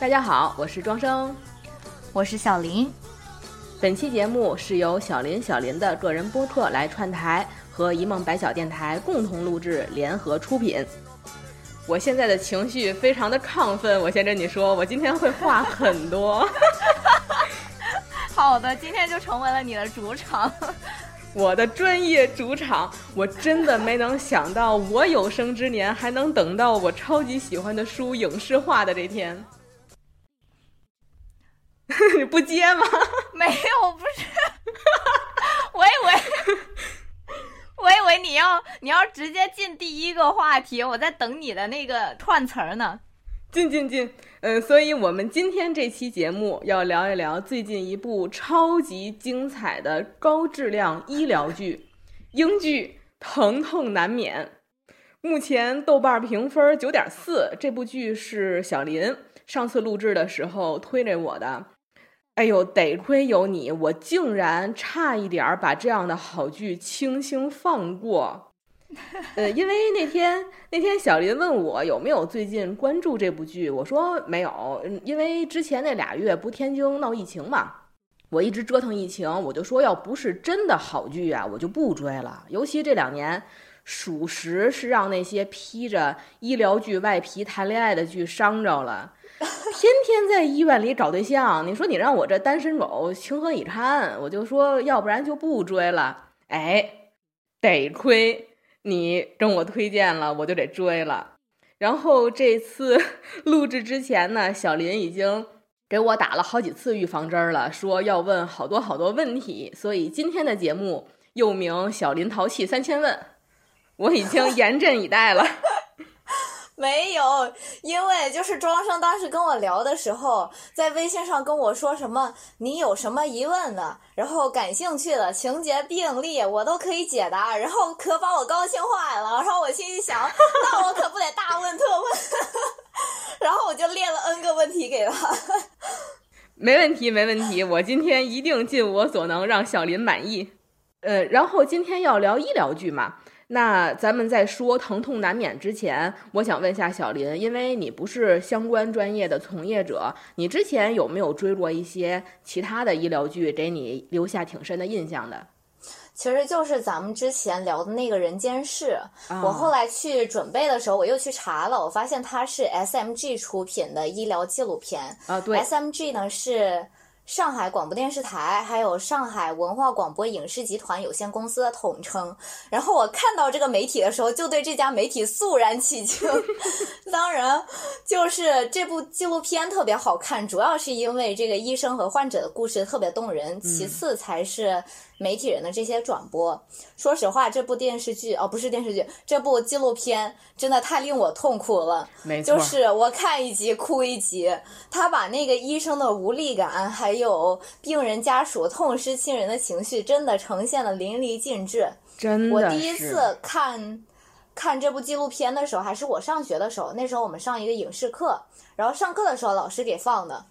大家好，我是庄生，我是小林。本期节目是由小林小林的个人播客来串台和一梦百晓电台共同录制联合出品。我现在的情绪非常的亢奋，我先跟你说，我今天会话很多。好的，今天就成为了你的主场，我的专业主场。我真的没能想到，我有生之年还能等到我超级喜欢的书影视化的这天。你不接吗？没有，不是，我以为，我以为你要你要直接进第一个话题，我在等你的那个串词儿呢。进进进，嗯，所以我们今天这期节目要聊一聊最近一部超级精彩的高质量医疗剧，英剧《疼痛难免》，目前豆瓣评分九点四。这部剧是小林上次录制的时候推给我的。哎呦，得亏有你，我竟然差一点儿把这样的好剧轻轻放过。呃，因为那天那天小林问我有没有最近关注这部剧，我说没有，因为之前那俩月不天津闹疫情嘛，我一直折腾疫情，我就说要不是真的好剧啊，我就不追了。尤其这两年，属实是让那些披着医疗剧外皮谈恋爱的剧伤着了。天天在医院里找对象，你说你让我这单身狗情何以堪？我就说，要不然就不追了。哎，得亏你跟我推荐了，我就得追了。然后这次录制之前呢，小林已经给我打了好几次预防针了，说要问好多好多问题。所以今天的节目又名“小林淘气三千问”，我已经严阵以待了。没有，因为就是庄生当时跟我聊的时候，在微信上跟我说什么，你有什么疑问呢，然后感兴趣的情节病例，我都可以解答，然后可把我高兴坏了。然后我心里想，那我可不得大问特问，然后我就列了 N 个问题给他。没问题，没问题，我今天一定尽我所能让小林满意。呃，然后今天要聊医疗剧嘛。那咱们在说疼痛难免之前，我想问一下小林，因为你不是相关专业的从业者，你之前有没有追过一些其他的医疗剧，给你留下挺深的印象的？其实就是咱们之前聊的那个人间世。我后来去准备的时候，我又去查了，我发现它是 S M G 出品的医疗纪录片。啊，对，S M G 呢是。上海广播电视台还有上海文化广播影视集团有限公司的统称。然后我看到这个媒体的时候，就对这家媒体肃然起敬。当然，就是这部纪录片特别好看，主要是因为这个医生和患者的故事特别动人，其次才是。媒体人的这些转播，说实话，这部电视剧哦，不是电视剧，这部纪录片真的太令我痛苦了。没错，就是我看一集哭一集。他把那个医生的无力感，还有病人家属痛失亲人的情绪，真的呈现的淋漓尽致。真的，我第一次看看这部纪录片的时候，还是我上学的时候，那时候我们上一个影视课，然后上课的时候老师给放的。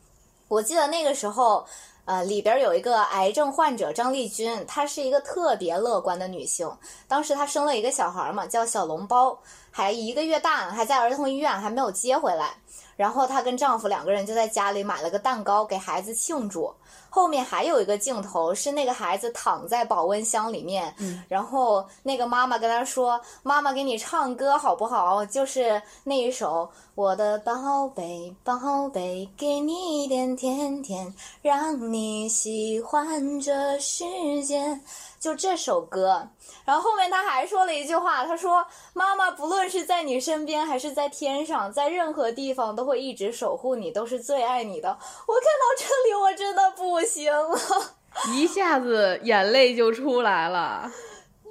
我记得那个时候。呃，里边有一个癌症患者张丽君，她是一个特别乐观的女性。当时她生了一个小孩嘛，叫小笼包，还一个月大，还在儿童医院，还没有接回来。然后她跟丈夫两个人就在家里买了个蛋糕给孩子庆祝。后面还有一个镜头是那个孩子躺在保温箱里面，然后那个妈妈跟他说：“妈妈给你唱歌好不好？就是那一首我的宝贝宝贝，给你一点甜甜，让你喜欢这世界。”就这首歌，然后后面他还说了一句话，他说：“妈妈不论是在你身边还是在天上，在任何地方都会一直守护你，都是最爱你的。”我看到这里，我真的不行了，一下子眼泪就出来了。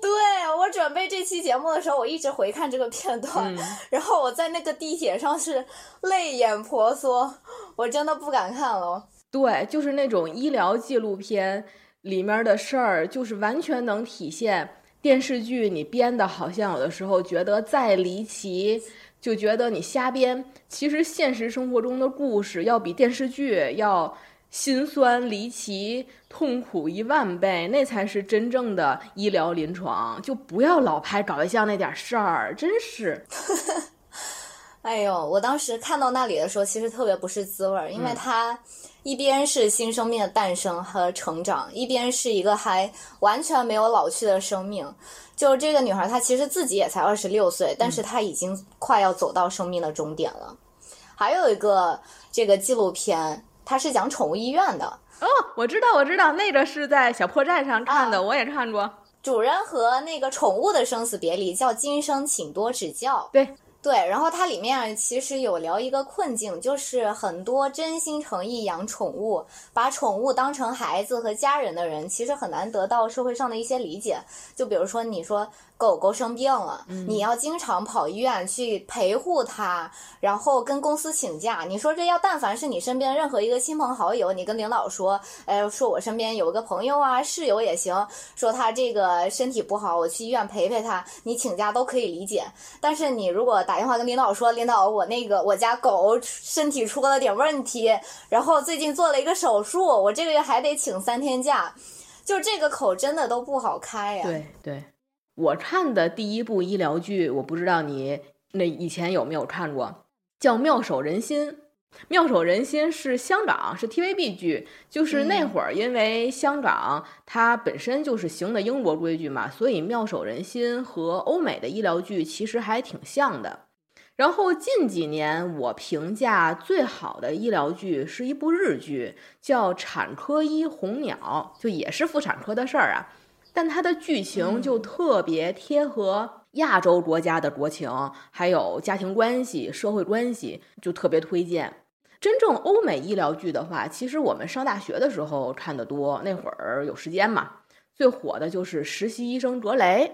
对我准备这期节目的时候，我一直回看这个片段，然后我在那个地铁上是泪眼婆娑，我真的不敢看了。对，就是那种医疗纪录片。里面的事儿就是完全能体现电视剧你编的，好像有的时候觉得再离奇，就觉得你瞎编。其实现实生活中的故事要比电视剧要心酸、离奇、痛苦一万倍，那才是真正的医疗临床。就不要老拍搞对象那点事儿，真是。哎呦，我当时看到那里的时候，其实特别不是滋味儿，因为它一边是新生命的诞生和成长，一边是一个还完全没有老去的生命。就是这个女孩，她其实自己也才二十六岁，但是她已经快要走到生命的终点了。还有一个这个纪录片，它是讲宠物医院的。哦，我知道，我知道，那个是在小破站上看的，我也看过。主人和那个宠物的生死别离，叫今生请多指教。对。对，然后它里面其实有聊一个困境，就是很多真心诚意养宠物、把宠物当成孩子和家人的人，其实很难得到社会上的一些理解。就比如说，你说。狗狗生病了，你要经常跑医院去陪护它，然后跟公司请假。你说这要但凡是你身边任何一个亲朋好友，你跟领导说，哎，说我身边有个朋友啊，室友也行，说他这个身体不好，我去医院陪陪他，你请假都可以理解。但是你如果打电话跟领导说，领导我那个我家狗身体出了点问题，然后最近做了一个手术，我这个月还得请三天假，就这个口真的都不好开呀。对对。我看的第一部医疗剧，我不知道你那以前有没有看过，叫《妙手仁心》。《妙手仁心》是香港是 TVB 剧，就是那会儿因为香港它本身就是行的英国规矩嘛，所以《妙手仁心》和欧美的医疗剧其实还挺像的。然后近几年我评价最好的医疗剧是一部日剧，叫《产科医红鸟》，就也是妇产科的事儿啊。但它的剧情就特别贴合亚洲国家的国情，还有家庭关系、社会关系，就特别推荐。真正欧美医疗剧的话，其实我们上大学的时候看的多，那会儿有时间嘛。最火的就是《实习医生格雷》，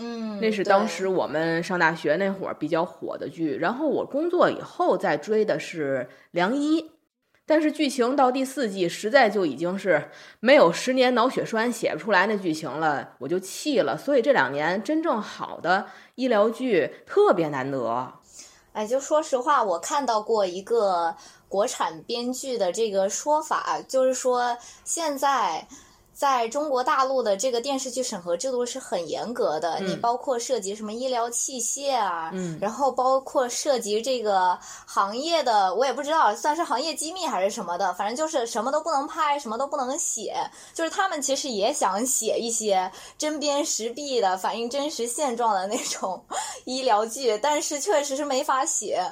嗯，那是当时我们上大学那会儿比较火的剧。然后我工作以后再追的是《良医》。但是剧情到第四季，实在就已经是没有十年脑血栓写不出来那剧情了，我就气了。所以这两年真正好的医疗剧特别难得。哎，就说实话，我看到过一个国产编剧的这个说法，就是说现在。在中国大陆的这个电视剧审核制度是很严格的，你包括涉及什么医疗器械啊，然后包括涉及这个行业的，我也不知道算是行业机密还是什么的，反正就是什么都不能拍，什么都不能写。就是他们其实也想写一些针砭时弊的、反映真实现状的那种 医疗剧，但是确实是没法写。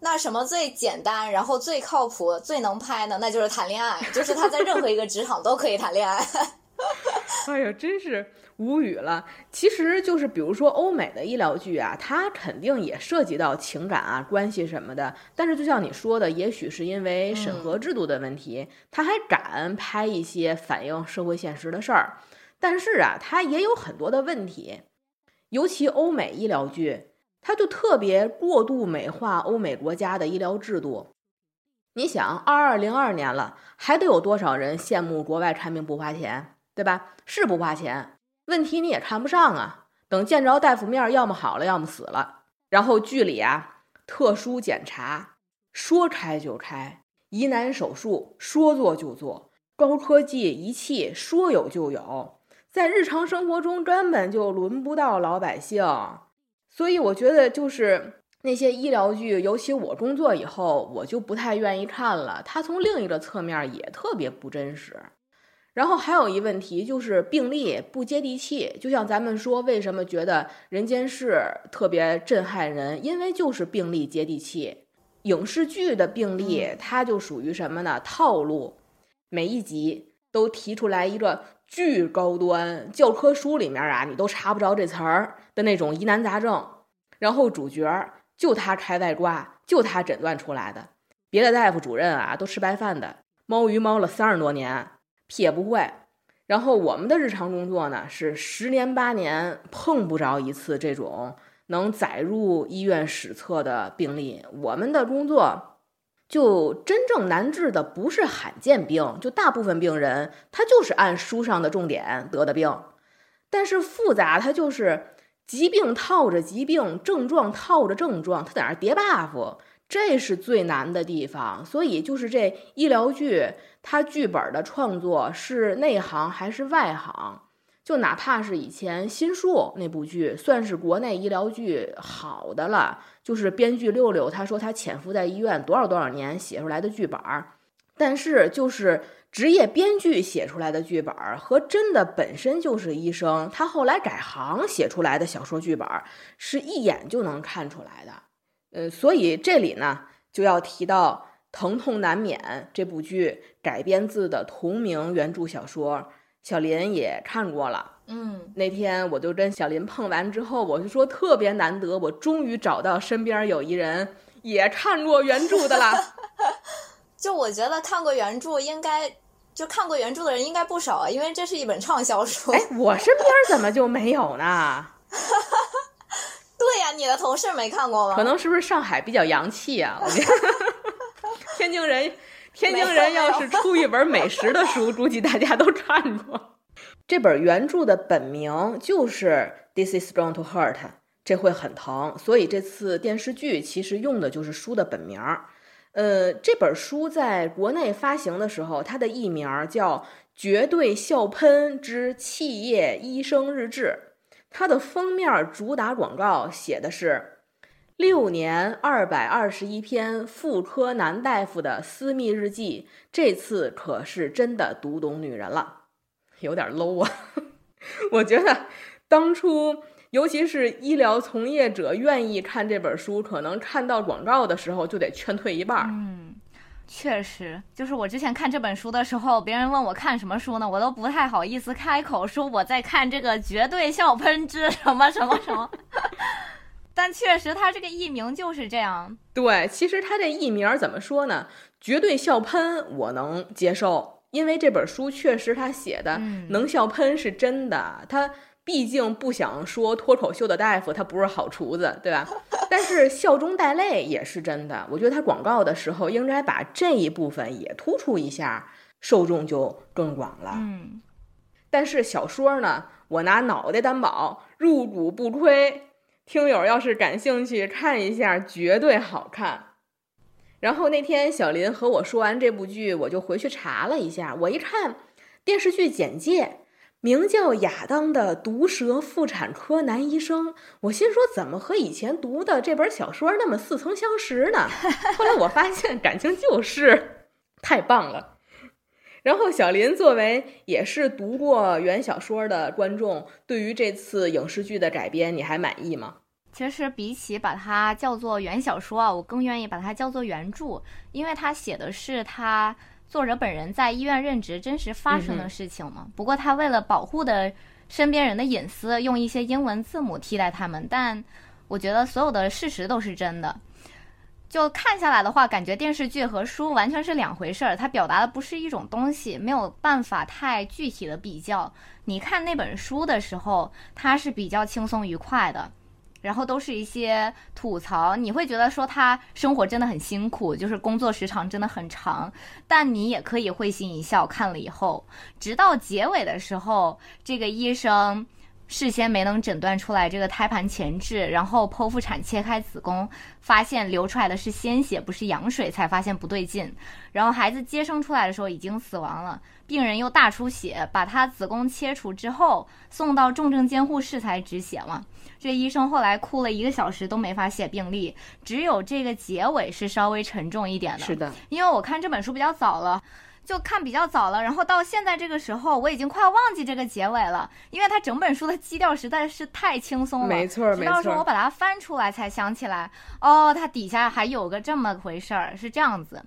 那什么最简单，然后最靠谱、最能拍呢？那就是谈恋爱，就是他在任何一个职场都可以谈恋爱。哎呀，真是无语了。其实就是比如说欧美的医疗剧啊，它肯定也涉及到情感啊、关系什么的。但是就像你说的，也许是因为审核制度的问题，他还敢拍一些反映社会现实的事儿。但是啊，它也有很多的问题，尤其欧美医疗剧。他就特别过度美化欧美国家的医疗制度。你想，二二零二年了，还得有多少人羡慕国外看病不花钱，对吧？是不花钱，问题你也看不上啊。等见着大夫面，要么好了，要么死了。然后剧里啊，特殊检查说开就开，疑难手术说做就做，高科技仪器说有就有，在日常生活中根本就轮不到老百姓。所以我觉得，就是那些医疗剧，尤其我工作以后，我就不太愿意看了。它从另一个侧面也特别不真实。然后还有一问题就是病例不接地气。就像咱们说，为什么觉得《人间世》特别震撼人？因为就是病例接地气。影视剧的病例，它就属于什么呢？套路，每一集都提出来一个。巨高端，教科书里面啊，你都查不着这词儿的那种疑难杂症，然后主角就他开外挂，就他诊断出来的，别的大夫主任啊都吃白饭的，猫鱼猫了三十多年，屁也不会。然后我们的日常工作呢，是十年八年碰不着一次这种能载入医院史册的病例，我们的工作。就真正难治的不是罕见病，就大部分病人他就是按书上的重点得的病，但是复杂它就是疾病套着疾病，症状套着症状，它在那叠 buff，这是最难的地方。所以就是这医疗剧，它剧本的创作是内行还是外行？就哪怕是以前《心术》那部剧，算是国内医疗剧好的了。就是编剧六六他说他潜伏在医院多少多少年写出来的剧本儿，但是就是职业编剧写出来的剧本儿和真的本身就是医生，他后来改行写出来的小说剧本儿是一眼就能看出来的。呃，所以这里呢就要提到《疼痛难免》这部剧改编自的同名原著小说。小林也看过了，嗯，那天我就跟小林碰完之后，我就说特别难得，我终于找到身边有一人也看过原著的啦。就我觉得看过原著应该，就看过原著的人应该不少啊，因为这是一本畅销书。哎，我身边怎么就没有呢？对呀，你的同事没看过吗？可能是不是上海比较洋气啊？我觉得 天津人。天津人要是出一本美食的书，估计大家都看过。这本原著的本名就是《This Is Strong to Hurt》，这会很疼。所以这次电视剧其实用的就是书的本名。呃，这本书在国内发行的时候，它的译名叫《绝对笑喷之企业医生日志》，它的封面主打广告写的是。六年二百二十一篇妇科男大夫的私密日记，这次可是真的读懂女人了，有点 low 啊！我觉得当初，尤其是医疗从业者愿意看这本书，可能看到广告的时候就得劝退一半。嗯，确实，就是我之前看这本书的时候，别人问我看什么书呢，我都不太好意思开口说我在看这个绝对笑喷之什么什么什么。但确实，他这个艺名就是这样。对，其实他这艺名怎么说呢？绝对笑喷，我能接受，因为这本书确实他写的能笑喷是真的。他毕竟不想说脱口秀的大夫他不是好厨子，对吧？但是笑中带泪也是真的。我觉得他广告的时候应该把这一部分也突出一下，受众就更广了。嗯。但是小说呢，我拿脑袋担保，入股不亏。听友要是感兴趣看一下，绝对好看。然后那天小林和我说完这部剧，我就回去查了一下。我一看电视剧简介，名叫亚当的毒舌妇产科男医生，我心说怎么和以前读的这本小说那么似曾相识呢？后来我发现感情就是，太棒了。然后小林作为也是读过原小说的观众，对于这次影视剧的改编，你还满意吗？其实比起把它叫做原小说啊，我更愿意把它叫做原著，因为它写的是他作者本人在医院任职真实发生的事情嘛。不过他为了保护的身边人的隐私，用一些英文字母替代他们。但我觉得所有的事实都是真的。就看下来的话，感觉电视剧和书完全是两回事儿，它表达的不是一种东西，没有办法太具体的比较。你看那本书的时候，它是比较轻松愉快的，然后都是一些吐槽，你会觉得说他生活真的很辛苦，就是工作时长真的很长，但你也可以会心一笑。看了以后，直到结尾的时候，这个医生。事先没能诊断出来这个胎盘前置，然后剖腹产切开子宫，发现流出来的是鲜血，不是羊水，才发现不对劲。然后孩子接生出来的时候已经死亡了，病人又大出血，把他子宫切除之后送到重症监护室才止血嘛。这医生后来哭了一个小时都没法写病历，只有这个结尾是稍微沉重一点的。是的，因为我看这本书比较早了。就看比较早了，然后到现在这个时候，我已经快忘记这个结尾了，因为它整本书的基调实在是太轻松了。没错，没错。直到时候我把它翻出来才想起来，哦，它底下还有个这么回事儿，是这样子。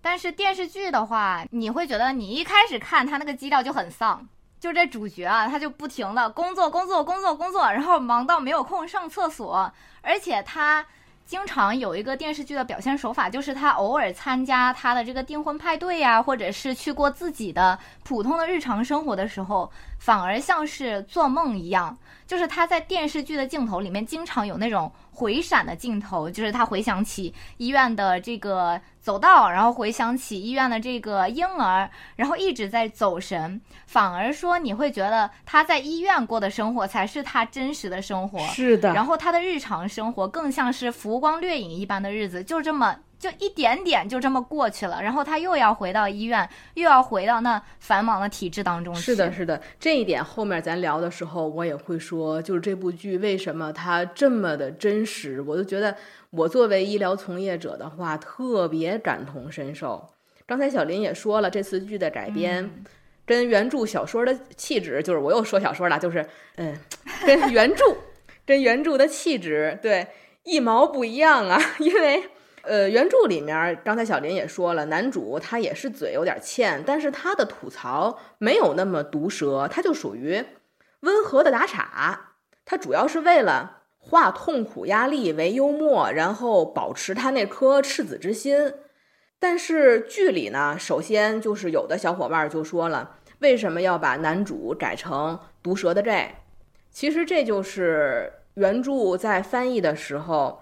但是电视剧的话，你会觉得你一开始看它那个基调就很丧，就这主角啊，他就不停的工作、工作、工作、工作，然后忙到没有空上厕所，而且他。经常有一个电视剧的表现手法，就是他偶尔参加他的这个订婚派对呀，或者是去过自己的普通的日常生活的时候，反而像是做梦一样。就是他在电视剧的镜头里面，经常有那种。回闪的镜头，就是他回想起医院的这个走道，然后回想起医院的这个婴儿，然后一直在走神，反而说你会觉得他在医院过的生活才是他真实的生活。是的。然后他的日常生活更像是浮光掠影一般的日子，就这么就一点点就这么过去了，然后他又要回到医院，又要回到那繁忙的体制当中去。是的，是的，这一点后面咱聊的时候我也会说，就是这部剧为什么它这么的真实，我就觉得我作为医疗从业者的话，特别感同身受。刚才小林也说了，这次剧的改编跟原著小说的气质，就是我又说小说了，就是嗯，跟原著跟原著的气质对一毛不一样啊，因为。呃，原著里面，刚才小林也说了，男主他也是嘴有点欠，但是他的吐槽没有那么毒舌，他就属于温和的打岔。他主要是为了化痛苦压力为幽默，然后保持他那颗赤子之心。但是剧里呢，首先就是有的小伙伴就说了，为什么要把男主改成毒舌的这？其实这就是原著在翻译的时候。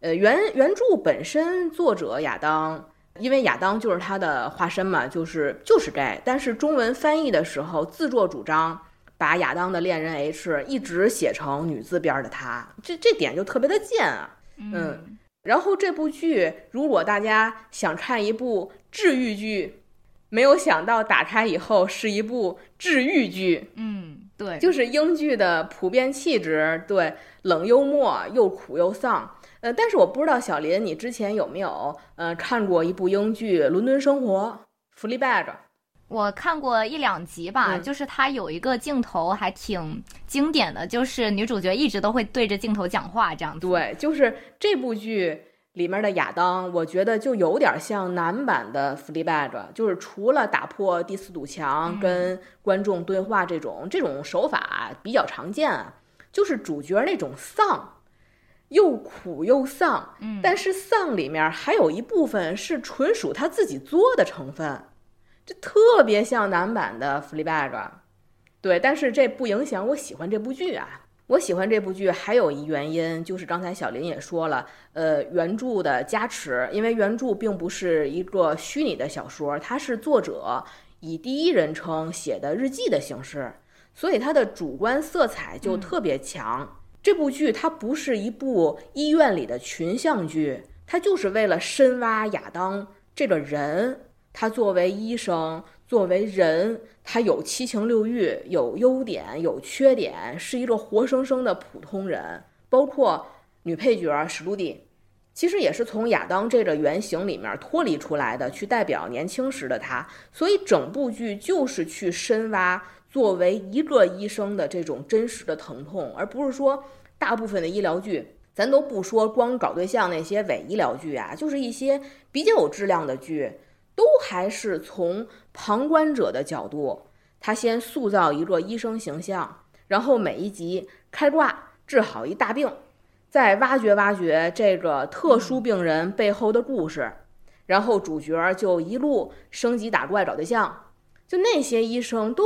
呃，原原著本身作者亚当，因为亚当就是他的化身嘛，就是就是 G。但是中文翻译的时候，自作主张把亚当的恋人 H 一直写成女字边的他，这这点就特别的贱啊。嗯，然后这部剧，如果大家想看一部治愈剧，没有想到打开以后是一部治愈剧。嗯，对，就是英剧的普遍气质，对，冷幽默，又苦又丧。呃，但是我不知道小林，你之前有没有呃看过一部英剧《伦敦生活》（Fleabag）？我看过一两集吧，就是它有一个镜头还挺经典的，就是女主角一直都会对着镜头讲话这样子。对，就是这部剧里面的亚当，我觉得就有点像男版的 Fleabag，就是除了打破第四堵墙跟观众对话这种这种手法比较常见啊，就是主角那种丧。又苦又丧，嗯，但是丧里面还有一部分是纯属他自己作的成分，这特别像男版的《Fleabag》，对，但是这不影响我喜欢这部剧啊。我喜欢这部剧还有一原因，就是刚才小林也说了，呃，原著的加持，因为原著并不是一个虚拟的小说，它是作者以第一人称写的日记的形式，所以它的主观色彩就特别强。这部剧它不是一部医院里的群像剧，它就是为了深挖亚当这个人。他作为医生，作为人，他有七情六欲，有优点，有缺点，是一个活生生的普通人。包括女配角史露蒂，其实也是从亚当这个原型里面脱离出来的，去代表年轻时的他。所以整部剧就是去深挖。作为一个医生的这种真实的疼痛，而不是说大部分的医疗剧，咱都不说光搞对象那些伪医疗剧啊，就是一些比较有质量的剧，都还是从旁观者的角度，他先塑造一个医生形象，然后每一集开挂治好一大病，再挖掘挖掘这个特殊病人背后的故事，然后主角就一路升级打怪找对象，就那些医生都。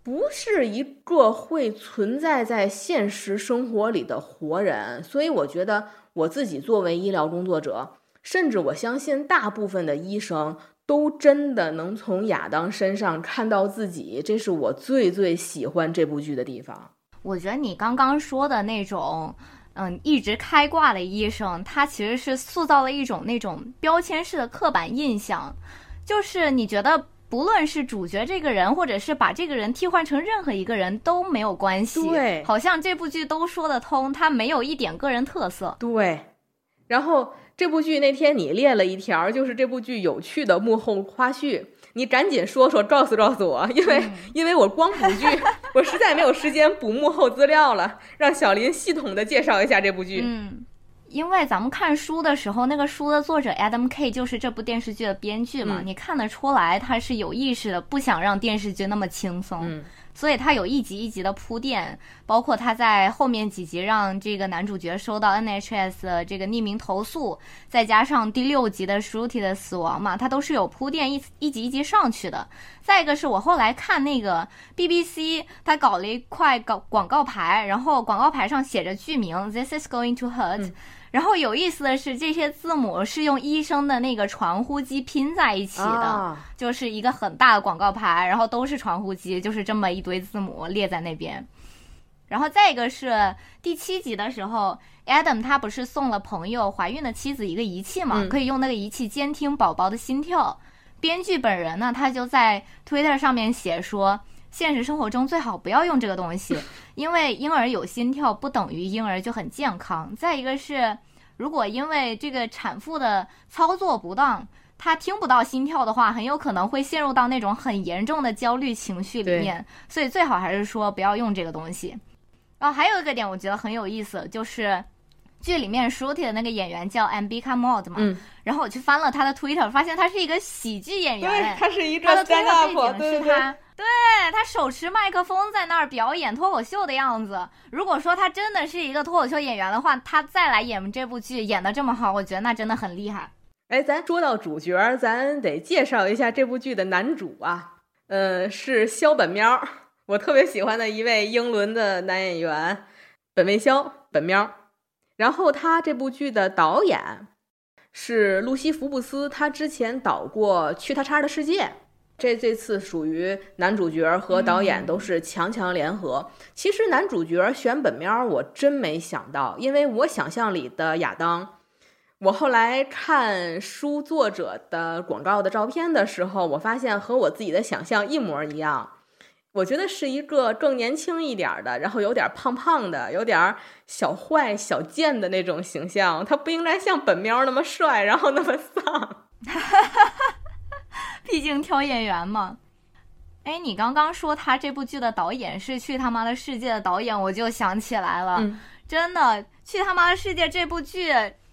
不是一个会存在在现实生活里的活人，所以我觉得我自己作为医疗工作者，甚至我相信大部分的医生都真的能从亚当身上看到自己，这是我最最喜欢这部剧的地方。我觉得你刚刚说的那种，嗯，一直开挂的医生，他其实是塑造了一种那种标签式的刻板印象，就是你觉得。不论是主角这个人，或者是把这个人替换成任何一个人都没有关系。对，好像这部剧都说得通，他没有一点个人特色。对，然后这部剧那天你列了一条，就是这部剧有趣的幕后花絮，你赶紧说说，告诉告诉我，因为 因为我光补剧，我实在没有时间补幕后资料了，让小林系统的介绍一下这部剧。嗯。因为咱们看书的时候，那个书的作者 Adam K 就是这部电视剧的编剧嘛，你看得出来他是有意识的，不想让电视剧那么轻松，所以他有一集一集的铺垫，包括他在后面几集让这个男主角收到 NHS 的这个匿名投诉，再加上第六集的 Shruti 的死亡嘛，他都是有铺垫一一集一集上去的。再一个是我后来看那个 BBC，他搞了一块广广告牌，然后广告牌上写着剧名 This is going to hurt。然后有意思的是，这些字母是用医生的那个传呼机拼在一起的，就是一个很大的广告牌，然后都是传呼机，就是这么一堆字母列在那边。然后再一个是第七集的时候，Adam 他不是送了朋友怀孕的妻子一个仪器嘛，嗯可以用那个仪器监听宝宝的心跳。编剧本人呢，他就在 Twitter 上面写说，现实生活中最好不要用这个东西，因为婴儿有心跳不等于婴儿就很健康。再一个是，如果因为这个产妇的操作不当，她听不到心跳的话，很有可能会陷入到那种很严重的焦虑情绪里面。所以最好还是说不要用这个东西。然后还有一个点，我觉得很有意思，就是剧里面 Shruti 的那个演员叫 Ambika Mod 嘛，嗯，然后我去翻了他的 Twitter，发现他是一个喜剧演对，员。它是一个他的 stand 推 up，特背对对对，他，手持麦克风在那儿表演脱口秀的样子。如果说他真的是一个脱口秀演员的话，他再来演这部剧演的这么好，我觉得那真的很厉害。哎，咱说到主角，咱得介绍一下这部剧的男主啊，呃，是肖本喵，我特别喜欢的一位英伦的男演员，本卫肖本喵。然后他这部剧的导演是露西·福布斯，他之前导过《去他叉的世界》，这这次属于男主角和导演都是强强联合。其实男主角选本喵，我真没想到，因为我想象里的亚当。我后来看书作者的广告的照片的时候，我发现和我自己的想象一模一样。我觉得是一个更年轻一点儿的，然后有点胖胖的，有点小坏小贱的那种形象。他不应该像本喵那么帅，然后那么丧。毕竟挑演员嘛。哎，你刚刚说他这部剧的导演是《去他妈的世界》的导演，我就想起来了，嗯真的，《去他妈的世界》这部剧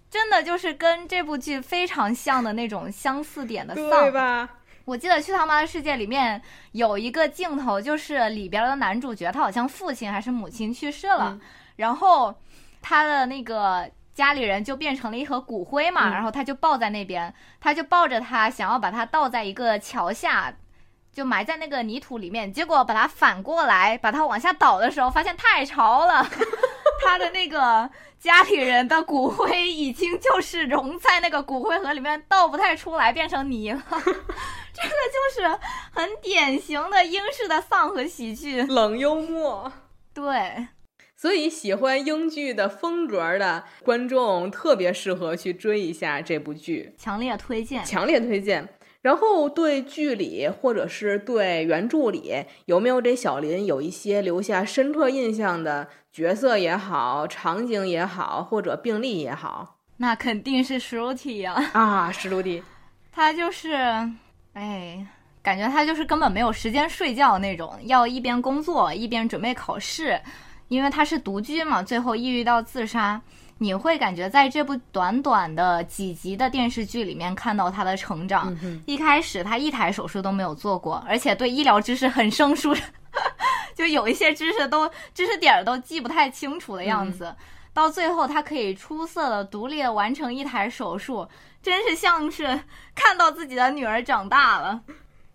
真的就是跟这部剧非常像的那种相似点的对丧。吧？我记得《去他妈的世界》里面有一个镜头，就是里边的男主角他好像父亲还是母亲去世了，嗯然后他的那个家里人就变成了一盒骨灰嘛，嗯然后他就抱在那边，他就抱着他，想要把他倒在一个桥下。就埋在那个泥土里面，结果把它反过来，把它往下倒的时候，发现太潮了，他的那个家里人的骨灰已经就是融在那个骨灰盒里面，倒不太出来，变成泥了。这个就是很典型的英式的丧和喜剧。冷幽默。对，所以喜欢英剧的风格的观众特别适合去追一下这部剧。强烈推荐。强烈推荐。然后对剧里或者是对原著里有没有这小林有一些留下深刻印象的角色也好，场景也好，或者病例也好那肯定是 Shruti 呀、啊？史鲁迪，他就是，哎，感觉他就是根本没有时间睡觉那种，要一边工作一边准备考试，因为他是独居嘛，最后抑郁到自杀。你会感觉在这部短短的几集的电视剧里面看到他的成长。嗯，一开始他一台手术都没有做过，而且对医疗知识很生疏，就有一些知识都知识点儿都记不太清楚的样子。到最后，他可以出色的独立的完成一台手术，真是像是看到自己的女儿长大了。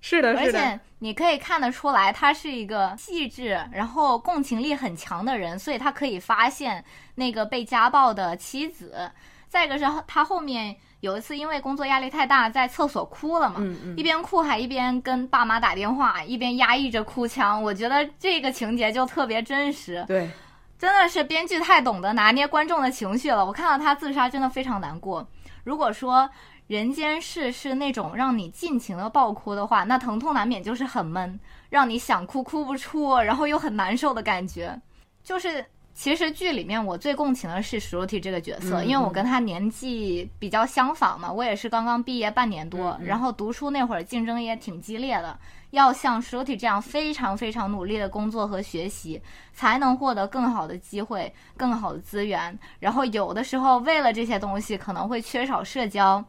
是的，而是的，且你可以看得出来，他是一个细致，然后共情力很强的人，所以他可以发现那个被家暴的妻子。再一个是他后面有一次因为工作压力太大，在厕所哭了嘛，嗯嗯一边哭还一边跟爸妈打电话，一边压抑着哭腔。我觉得这个情节就特别真实，对，真的是编剧太懂得拿捏观众的情绪了。我看到他自杀真的非常难过。如果说人间世是那种让你尽情的爆哭的话，那疼痛难免就是很闷，让你想哭哭不出，然后又很难受的感觉。就是其实剧里面我最共情的是 Shruti 这个角色，嗯因为我跟他年纪比较相仿嘛，我也是刚刚毕业半年多，然后读书那会儿竞争也挺激烈的，要像 Shruti 这样非常非常努力的工作和学习，才能获得更好的机会、更好的资源。然后有的时候为了这些东西，可能会缺少社交，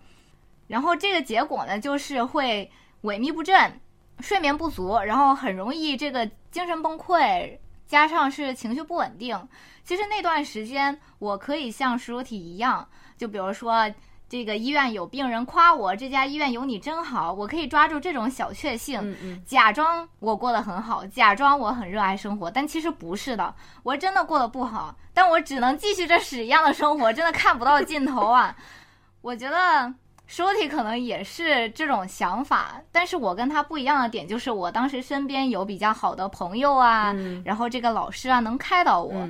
然后这个结果呢，就是会萎靡不振、睡眠不足，然后很容易这个精神崩溃，加上是情绪不稳定。其实那段时间，我可以像石如体一样，就比如说。这个医院有病人夸我，这家医院有你真好，我可以抓住这种小确幸，嗯嗯，假装我过得很好，假装我很热爱生活，但其实不是的，我真的过得不好，但我只能继续这屎一样的生活，真的看不到尽头啊！我觉得舒体可能也是这种想法，但是我跟他不一样的点就是，我当时身边有比较好的朋友啊，然后这个老师啊能开导我。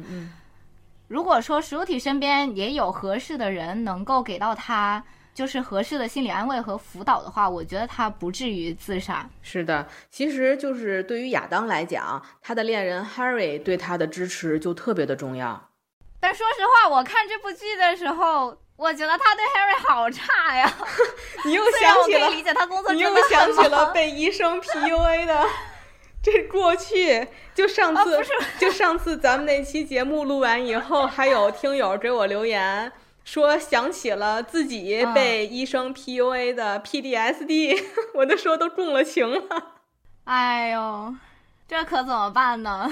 如果说舒体身边也有合适的人能够给到他就是合适的心理安慰和辅导的话，我觉得他不至于自杀。是的，其实就是对于亚当来讲，他的恋人 Harry 对他的支持就特别的重要。但说实话，我看这部剧的时候。我觉得他对 Harry 好差呀！你又想起了，理解他工作你又想起了被医生 PUA 的 这过去。就上次，就上次咱们那期节目录完以后，还有听友给我留言说想起了自己被医生 PUA 的 PDSD，我都说都中了情了。哎呦，这可怎么办呢？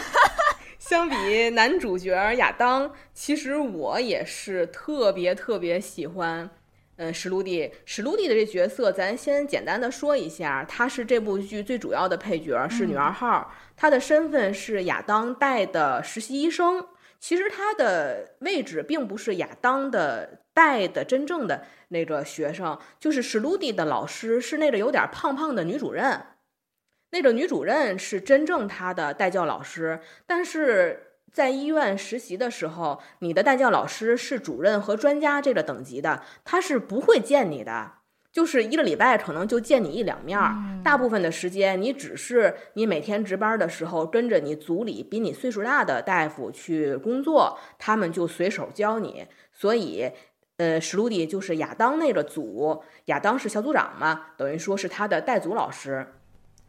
相比男主角亚当，其实我也是特别特别喜欢，嗯，史鲁蒂。史鲁蒂的这角色，咱先简单的说一下，她是这部剧最主要的配角，是女二号。她的身份是亚当带的实习医生。其实她的位置并不是亚当的带的真正的那个学生，就是史鲁蒂的老师，是那个有点胖胖的女主任。那个女主任是真正她的代教老师，但是在医院实习的时候，你的代教老师是主任和专家这个等级的，他是不会见你的，就是一个礼拜可能就见你一两面儿，大部分的时间你只是你每天值班的时候跟着你组里比你岁数大的大夫去工作，他们就随手教你。所以，呃，史鲁迪就是亚当那个组，亚当是小组长嘛，等于说是他的带组老师。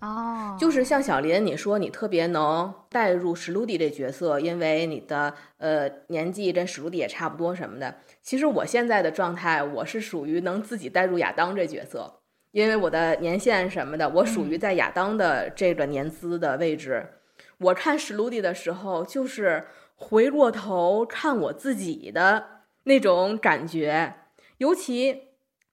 哦，就是像小林，你说你特别能带入史鲁迪这角色，因为你的呃年纪跟史鲁迪也差不多什么的。其实我现在的状态，我是属于能自己带入亚当这角色，因为我的年限什么的，我属于在亚当的这个年资的位置。我看史鲁迪的时候，就是回过头看我自己的那种感觉，尤其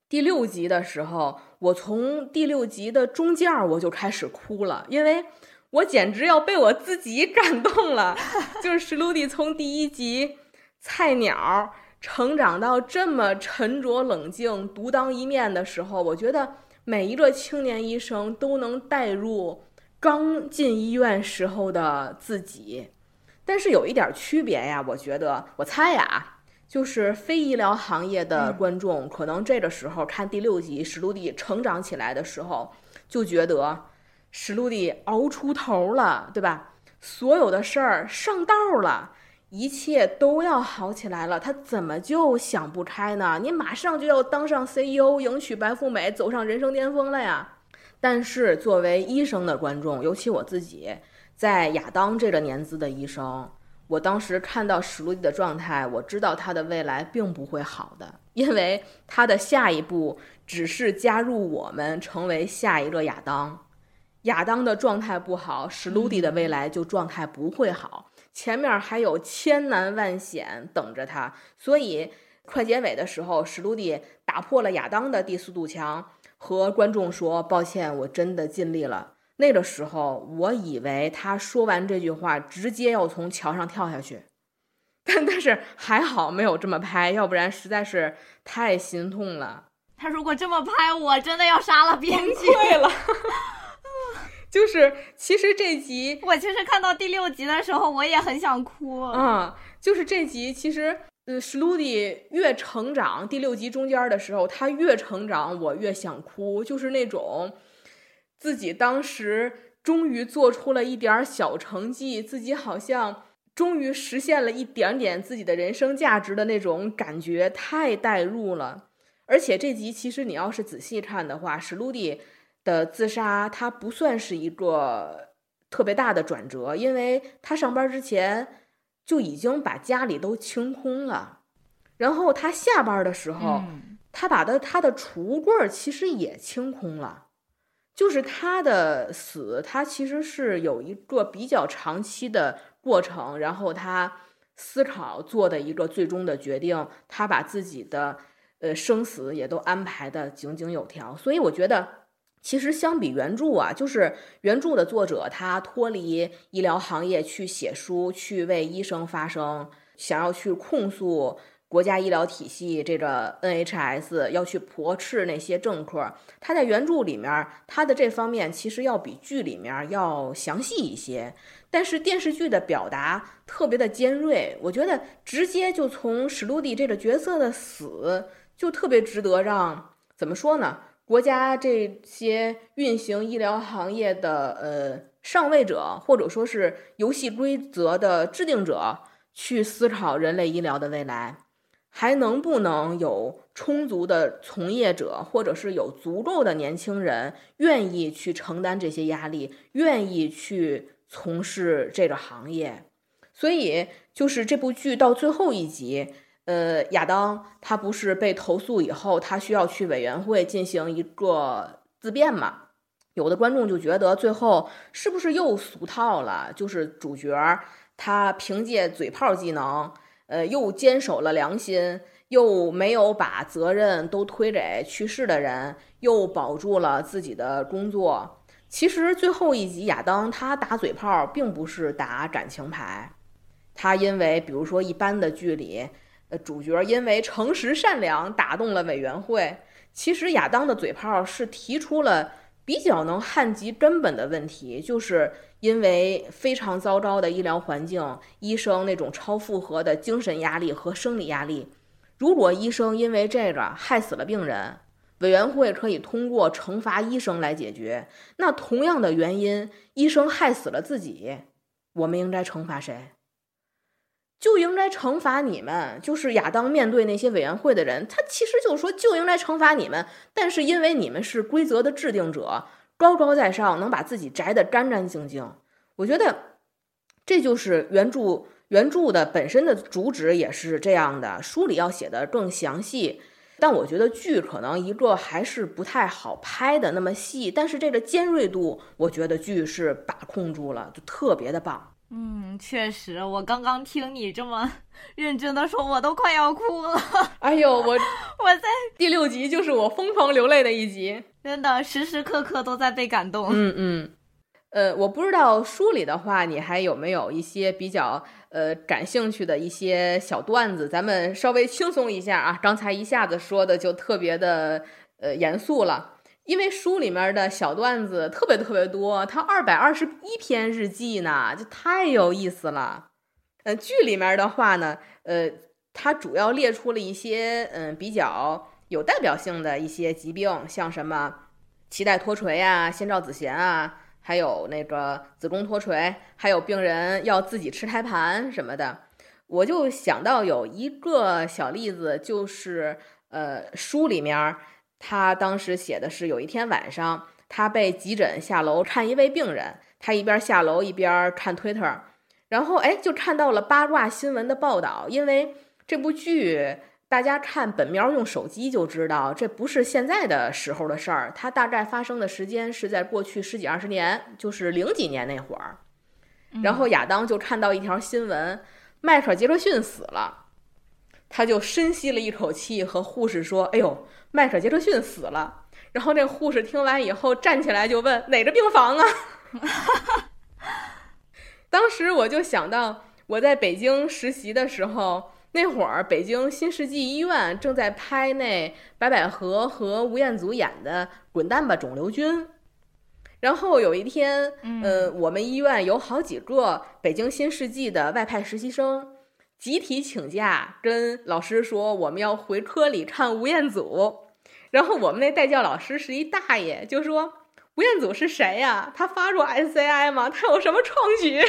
第六集的时候。我从第六集的中间我就开始哭了，因为我简直要被我自己 感动了。就是史鲁迪从第一集菜鸟成长到这么沉着冷静、独当一面的时候，我觉得每一个青年医生都能带入刚进医院时候的自己。但是有一点区别呀，我觉得，我猜呀。就是非医疗行业的观众，可能这个时候看第六集史努比成长起来的时候，就觉得史努比熬出头了，对吧？所有的事儿上道了，一切都要好起来了，他怎么就想不开呢？你马上就要当上 CEO，迎娶白富美，走上人生巅峰了呀！但是作为医生的观众，尤其我自己，在亚当这个年资的医生。我当时看到史鲁迪的状态，我知道他的未来并不会好的，因为他的下一步只是加入我们，成为下一个亚当。亚当的状态不好，史鲁迪的未来就状态不会好，前面还有千难万险等着他。所以快结尾的时候，史鲁迪打破了亚当的第四堵墙，和观众说：“抱歉，我真的尽力了。”那个时候，我以为他说完这句话，直接要从桥上跳下去，但但是还好没有这么拍，要不然实在是太心痛了。他如果这么拍，我真的要杀了编剧了。就是，其实这集 我其实看到第六集的时候，我也很想哭。嗯，就是这集，其实，呃，史鲁迪越成长，第六集中间的时候，他越成长，我越想哭，就是那种。自己当时终于做出了一点小成绩，自己好像终于实现了一点点自己的人生价值的那种感觉，太代入了。而且这集其实你要是仔细看的话，史鲁蒂的自杀他不算是一个特别大的转折，因为他上班之前就已经把家里都清空了，然后他下班的时候，他把他他的储物柜其实也清空了。就是他的死，他其实是有一个比较长期的过程，然后他思考做的一个最终的决定，他把自己的呃生死也都安排的井井有条。所以我觉得，其实相比原著啊，就是原著的作者他脱离医疗行业去写书，去为医生发声，想要去控诉国家医疗体系这个 NHS 要去驳斥那些政客。他在原著里面，他的这方面其实要比剧里面要详细一些。但是电视剧的表达特别的尖锐，我觉得直接就从史鲁迪这个角色的死，就特别值得让怎么说呢？国家这些运行医疗行业的呃上位者，或者说是游戏规则的制定者，去思考人类医疗的未来。还能不能有充足的从业者，或者是有足够的年轻人愿意去承担这些压力，愿意去从事这个行业？所以，就是这部剧到最后一集，呃，亚当他不是被投诉以后，他需要去委员会进行一个自辩嘛？有的观众就觉得最后是不是又俗套了？就是主角他凭借嘴炮技能。呃，又坚守了良心，又没有把责任都推给去世的人，又保住了自己的工作。其实最后一集，亚当他打嘴炮，并不是打感情牌，他因为比如说一般的剧里，呃，主角因为诚实善良打动了委员会。其实亚当的嘴炮是提出了比较能撼及根本的问题，就是。因为非常糟糕的医疗环境，医生那种超负荷的精神压力和生理压力，如果医生因为这个害死了病人，委员会可以通过惩罚医生来解决。那同样的原因，医生害死了自己，我们应该惩罚谁？就应该惩罚你们。就是亚当面对那些委员会的人，他其实就说就应该惩罚你们。但是因为你们是规则的制定者。高高在上，能把自己摘得干干净净。我觉得这就是原著原著的本身的主旨，也是这样的。书里要写的更详细，但我觉得剧可能一个还是不太好拍的那么细。但是这个尖锐度，我觉得剧是把控住了，就特别的棒。嗯，确实，我刚刚听你这么 认真的说，我都快要哭了。哎呦，我 我在第六集就是我疯狂流泪的一集。真的时时刻刻都在被感动。嗯嗯，呃，我不知道书里的话，你还有没有一些比较呃感兴趣的一些小段子？咱们稍微轻松一下啊，刚才一下子说的就特别的呃严肃了，因为书里面的小段子特别特别多，它二百二十一篇日记呢，就太有意思了。嗯，剧里面的话呢，呃，它主要列出了一些嗯比较。有代表性的一些疾病，像什么脐带脱垂啊、先兆子痫啊，还有那个子宫脱垂，还有病人要自己吃胎盘什么的，我就想到有一个小例子，就是呃，书里面他当时写的是，有一天晚上他被急诊下楼看一位病人，他一边下楼一边看 Twitter，然后哎就看到了八卦新闻的报道，因为这部剧。大家看本喵用手机就知道，这不是现在的时候的事儿。它大概发生的时间是在过去十几二十年，就是零几年那会儿。然后亚当就看到一条新闻，迈克尔·杰克逊死了，他就深吸了一口气，和护士说：“哎呦，迈克尔·杰克逊死了。”然后那护士听完以后站起来就问：“哪个病房啊？” 当时我就想到我在北京实习的时候。那会儿，北京新世纪医院正在拍那白百合和吴彦祖演的《滚蛋吧，肿瘤君》。然后有一天，嗯，我们医院有好几个北京新世纪的外派实习生集体请假，跟老师说我们要回科里看吴彦祖。然后我们那代教老师是一大爷，就说：“吴彦祖是谁呀？他发过 SCI 吗？他有什么创举？”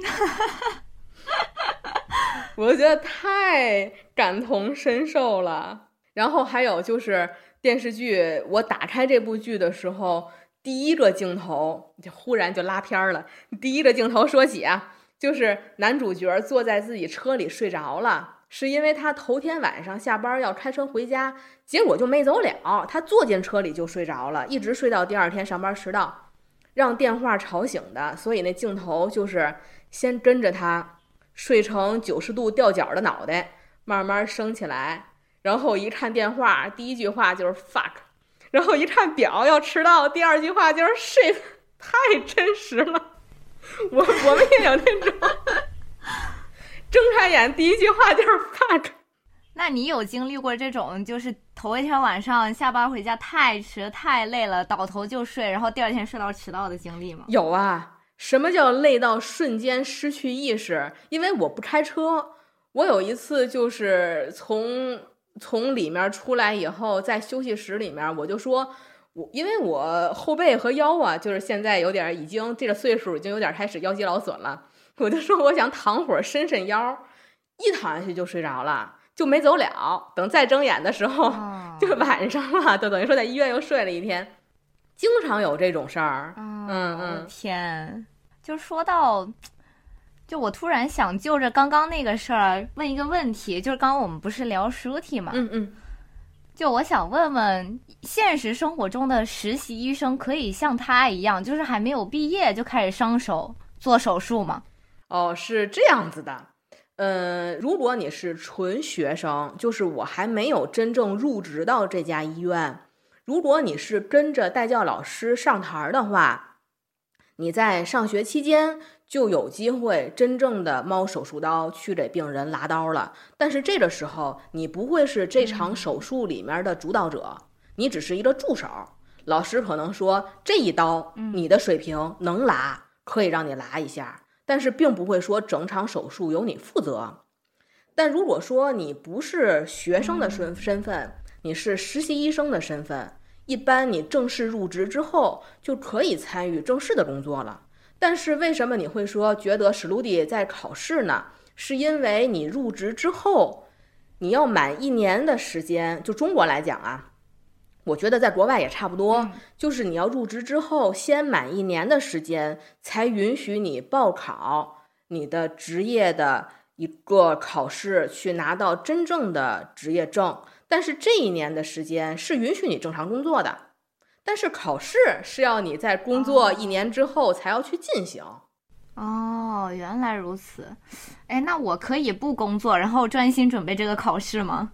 我觉得太感同身受了。然后还有就是电视剧，我打开这部剧的时候，第一个镜头就忽然就拉片了。第一个镜头说起啊，就是男主角坐在自己车里睡着了，是因为他头天晚上下班要开车回家，结果就没走了。他坐进车里就睡着了，一直睡到第二天上班迟到，让电话吵醒的。所以那镜头就是先跟着他。睡成九十度吊脚的脑袋，慢慢升起来，然后一看电话，第一句话就是 fuck，然后一看表要迟到，第二句话就是 shit，太真实了。我我们也有那种，睁开眼第一句话就是 fuck。那你有经历过这种，就是头一天晚上下班回家太迟太累了，倒头就睡，然后第二天睡到迟到的经历吗？有啊。什么叫累到瞬间失去意识？因为我不开车。我有一次就是从从里面出来以后，在休息室里面，我就说，我因为我后背和腰啊，就是现在有点已经这个岁数，已经有点开始腰肌劳损了。我就说我想躺会儿伸伸腰，一躺下去就睡着了，就没走了。等再睁眼的时候，就是晚上了，就等于说在医院又睡了一天。经常有这种事儿。嗯嗯，天。就说到，就我突然想就着刚刚那个事儿问一个问题，就是刚刚我们不是聊书体嘛？嗯嗯。就我想问问，现实生活中的实习医生可以像他一样，就是还没有毕业就开始上手做手术吗？哦，是这样子的。嗯，如果你是纯学生，就是我还没有真正入职到这家医院。如果你是跟着带教老师上台的话。你在上学期间就有机会真正的猫手术刀去给病人拉刀了，但是这个时候你不会是这场手术里面的主导者，你只是一个助手。老师可能说这一刀你的水平能拉，可以让你拉一下，但是并不会说整场手术由你负责。但如果说你不是学生的身身份，你是实习医生的身份。一般你正式入职之后就可以参与正式的工作了，但是为什么你会说觉得史鲁迪在考试呢？是因为你入职之后，你要满一年的时间。就中国来讲啊，我觉得在国外也差不多，就是你要入职之后先满一年的时间，才允许你报考你的职业的一个考试，去拿到真正的职业证。但是这一年的时间是允许你正常工作的，但是考试是要你在工作一年之后才要去进行。哦，原来如此。哎，那我可以不工作，然后专心准备这个考试吗？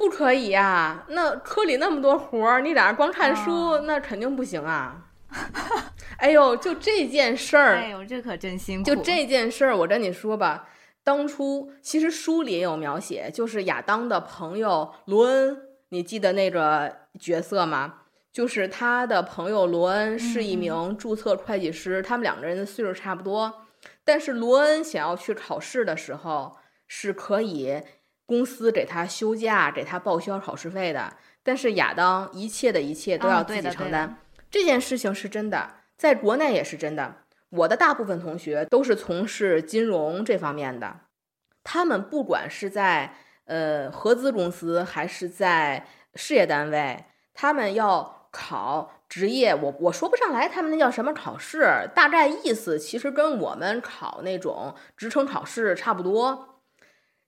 不可以呀，那科里那么多活儿，你在那光看书，那肯定不行啊。哎呦，就这件事儿，哎呦，这可真辛苦。就这件事儿，我跟你说吧。当初其实书里也有描写，就是亚当的朋友罗恩，你记得那个角色吗？就是他的朋友罗恩是一名注册会计师，他们两个人的岁数差不多。但是罗恩想要去考试的时候，是可以公司给他休假，给他报销考试费的。但是亚当一切的一切都要自己承担，这件事情是真的，在国内也是真的。我的大部分同学都是从事金融这方面的，他们不管是在呃合资公司还是在事业单位，他们要考职业，我我说不上来他们那叫什么考试，大概意思其实跟我们考那种职称考试差不多。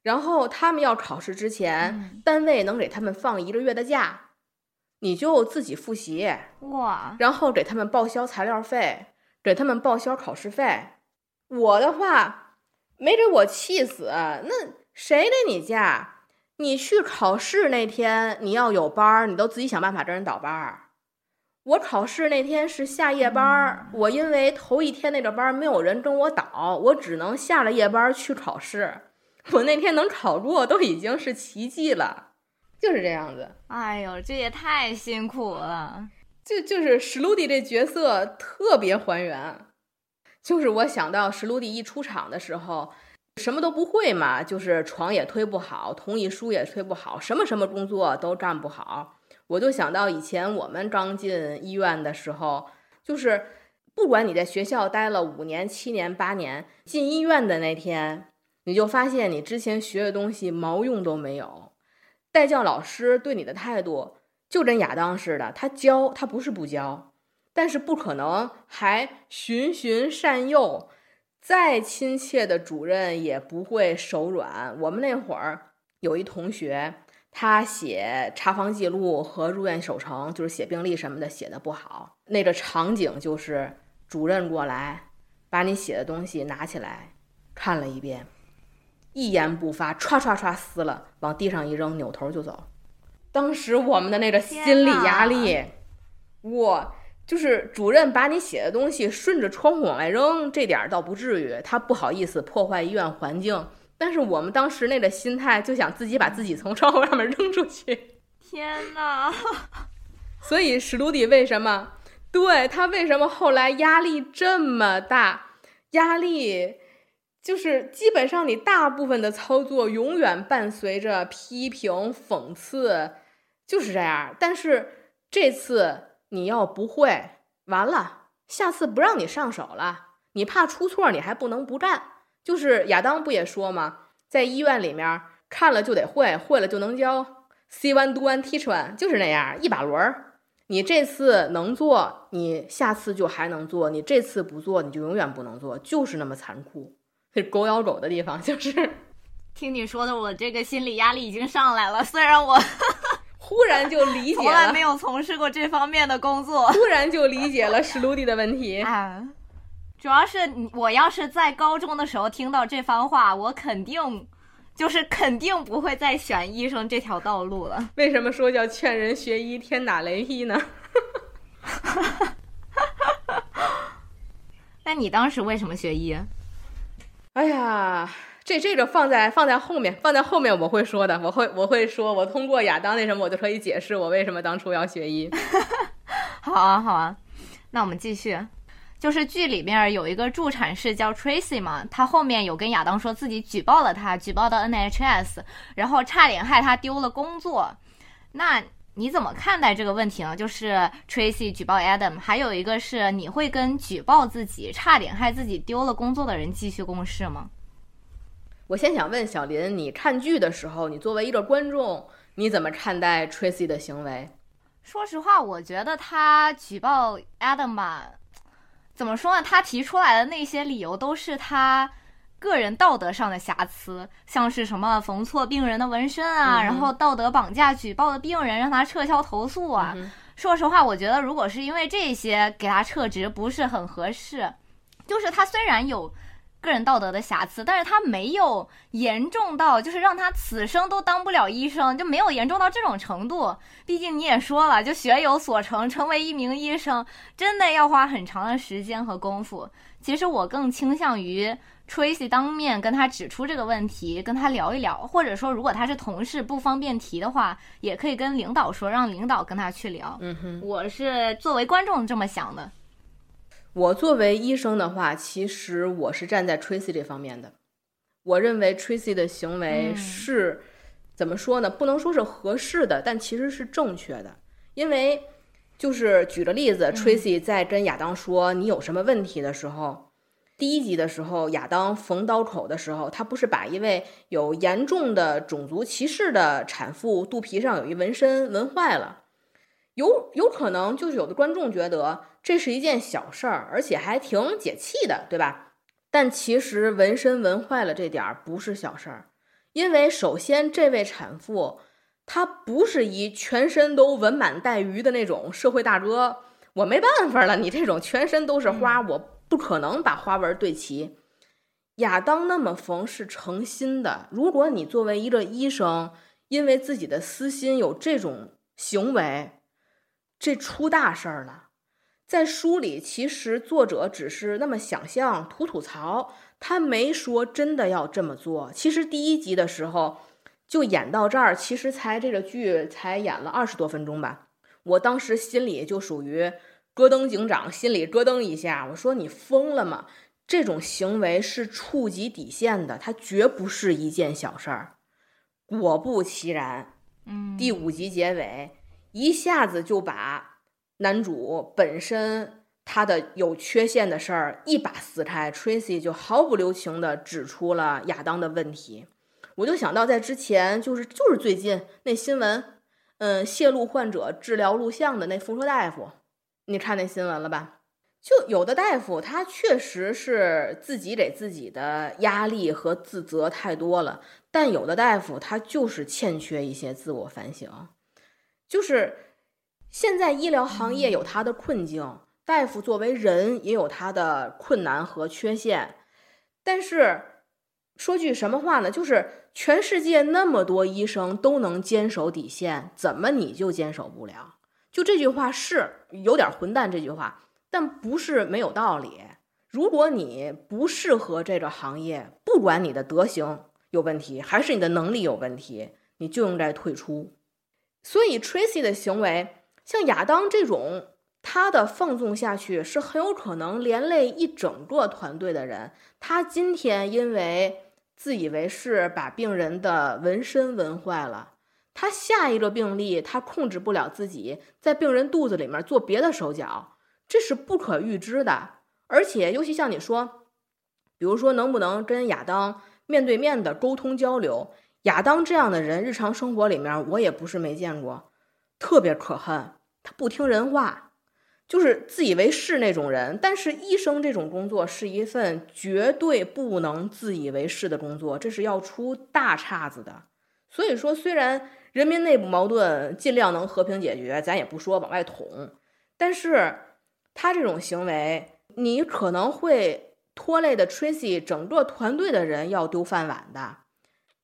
然后他们要考试之前，单位能给他们放一个月的假，你就自己复习哇，然后给他们报销材料费。给他们报销考试费，我的话没给我气死。那谁给你假？你去考试那天你要有班儿，你都自己想办法跟人倒班儿。我考试那天是下夜班儿，我因为头一天那个班儿没有人跟我倒，我只能下了夜班去考试。我那天能考过都已经是奇迹了，就是这样子。哎呦，这也太辛苦了。就就是史鲁迪这角色特别还原，就是我想到史鲁迪一出场的时候，什么都不会嘛，就是床也推不好，同意书也推不好，什么什么工作都干不好。我就想到以前我们刚进医院的时候，就是不管你在学校待了五年、七年、八年，进医院的那天，你就发现你之前学的东西毛用都没有，带教老师对你的态度。就跟亚当似的，他教他不是不教，但是不可能还循循善诱，再亲切的主任也不会手软。我们那会儿有一同学，他写查房记录和入院守城，就是写病历什么的写的不好。那个场景就是主任过来，把你写的东西拿起来看了一遍，一言不发，歘歘歘撕了，往地上一扔，扭头就走。当时我们的那个心理压力，我就是主任把你写的东西顺着窗户往外扔，这点儿倒不至于，他不好意思破坏医院环境。但是我们当时那个心态就想自己把自己从窗户上面扔出去。天哪！所以史鲁迪为什么？对他为什么后来压力这么大？压力就是基本上你大部分的操作永远伴随着批评、讽刺，就是这样。但是这次你要不会，完了，下次不让你上手了。你怕出错，你还不能不干。就是亚当不也说吗？在医院里面看了就得会，会了就能教。See one, do one, teach one，就是那样一把轮儿。你这次能做，你下次就还能做；你这次不做，你就永远不能做，就是那么残酷。这狗咬狗的地方就是。听你说的，我这个心理压力已经上来了。虽然我 忽然就理解，从来没有从事过这方面的工作，忽然就理解了史鲁迪的问题。啊，主要是我要是在高中的时候听到这番话，我肯定就是肯定不会再选医生这条道路了。为什么说叫劝人学医，天打雷劈呢？那你当时为什么学医？哎呀，这这个放在放在后面，放在后面我会说的，我会我会说，我通过亚当那什么，我就可以解释我为什么当初要学医。好啊，好啊，那我们继续。就是剧里面有一个助产士叫 Tracy 嘛，他后面有跟亚当说自己举报了他，举报到 NHS，然后差点害他丢了工作。那你怎么看待这个问题呢？就是 Tracy 举报 Adam，还有一个是你会跟举报自己差点害自己丢了工作的人继续共事吗？我先想问小林，你看剧的时候，你作为一个观众，你怎么看待 Tracy 的行为？说实话，我觉得他举报 Adam 吧。怎么说呢？他提出来的那些理由都是他个人道德上的瑕疵，像是什么缝错病人的纹身啊，然后道德绑架举报的病人，让他撤销投诉啊。说实话，我觉得如果是因为这些给他撤职不是很合适。就是他虽然有。个人道德的瑕疵，但是他没有严重到就是让他此生都当不了医生，就没有严重到这种程度。毕竟你也说了，就学有所成，成为一名医生真的要花很长的时间和功夫。其实我更倾向于 Tracy 当面跟他指出这个问题，跟他聊一聊，或者说如果他是同事不方便提的话，也可以跟领导说，让领导跟他去聊。嗯哼，我是作为观众这么想的。我作为医生的话，其实我是站在 Tracy 这方面的。我认为 Tracy 的行为是怎么说呢？不能说是合适的，但其实是正确的。因为就是举个例子，Tracy 在跟亚当说你有什么问题的时候，第一集的时候，亚当缝刀口的时候，他不是把一位有严重的种族歧视的产妇肚皮上有一纹身纹坏了。有有可能就是有的观众觉得这是一件小事儿，而且还挺解气的，对吧？但其实纹身纹坏了这点儿不是小事儿，因为首先这位产妇她不是一全身都纹满带鱼的那种社会大哥，我没办法了，你这种全身都是花，我不可能把花纹对齐。亚当那么缝是诚心的，如果你作为一个医生，因为自己的私心有这种行为。这出大事儿了，在书里其实作者只是那么想象、吐吐槽，他没说真的要这么做。其实第一集的时候就演到这儿，其实才这个剧才演了二十多分钟吧。我当时心里就属于咯噔警长，心里咯噔一下，我说你疯了吗？这种行为是触及底线的，它绝不是一件小事儿。果不其然，嗯，第五集结尾。一下子就把男主本身他的有缺陷的事儿一把撕开，Tracy 就毫不留情的指出了亚当的问题。我就想到在之前，就是就是最近那新闻，嗯，泄露患者治疗录像的那妇科大夫，你看那新闻了吧？就有的大夫他确实是自己给自己的压力和自责太多了，但有的大夫他就是欠缺一些自我反省。就是现在医疗行业有他的困境，大夫作为人也有他的困难和缺陷。但是说句什么话呢？就是全世界那么多医生都能坚守底线，怎么你就坚守不了？就这句话是有点混蛋，这句话，但不是没有道理。如果你不适合这个行业，不管你的德行有问题，还是你的能力有问题，你就应该退出。所以 Tracy 的行为，像亚当这种，他的放纵下去是很有可能连累一整个团队的人。他今天因为自以为是，把病人的纹身纹坏了，他下一个病例他控制不了自己，在病人肚子里面做别的手脚，这是不可预知的。而且，尤其像你说，比如说能不能跟亚当面对面的沟通交流？亚当这样的人，日常生活里面我也不是没见过，特别可恨。他不听人话，就是自以为是那种人。但是医生这种工作是一份绝对不能自以为是的工作，这是要出大岔子的。所以说，虽然人民内部矛盾尽量能和平解决，咱也不说往外捅，但是他这种行为，你可能会拖累的 Tracy 整个团队的人要丢饭碗的。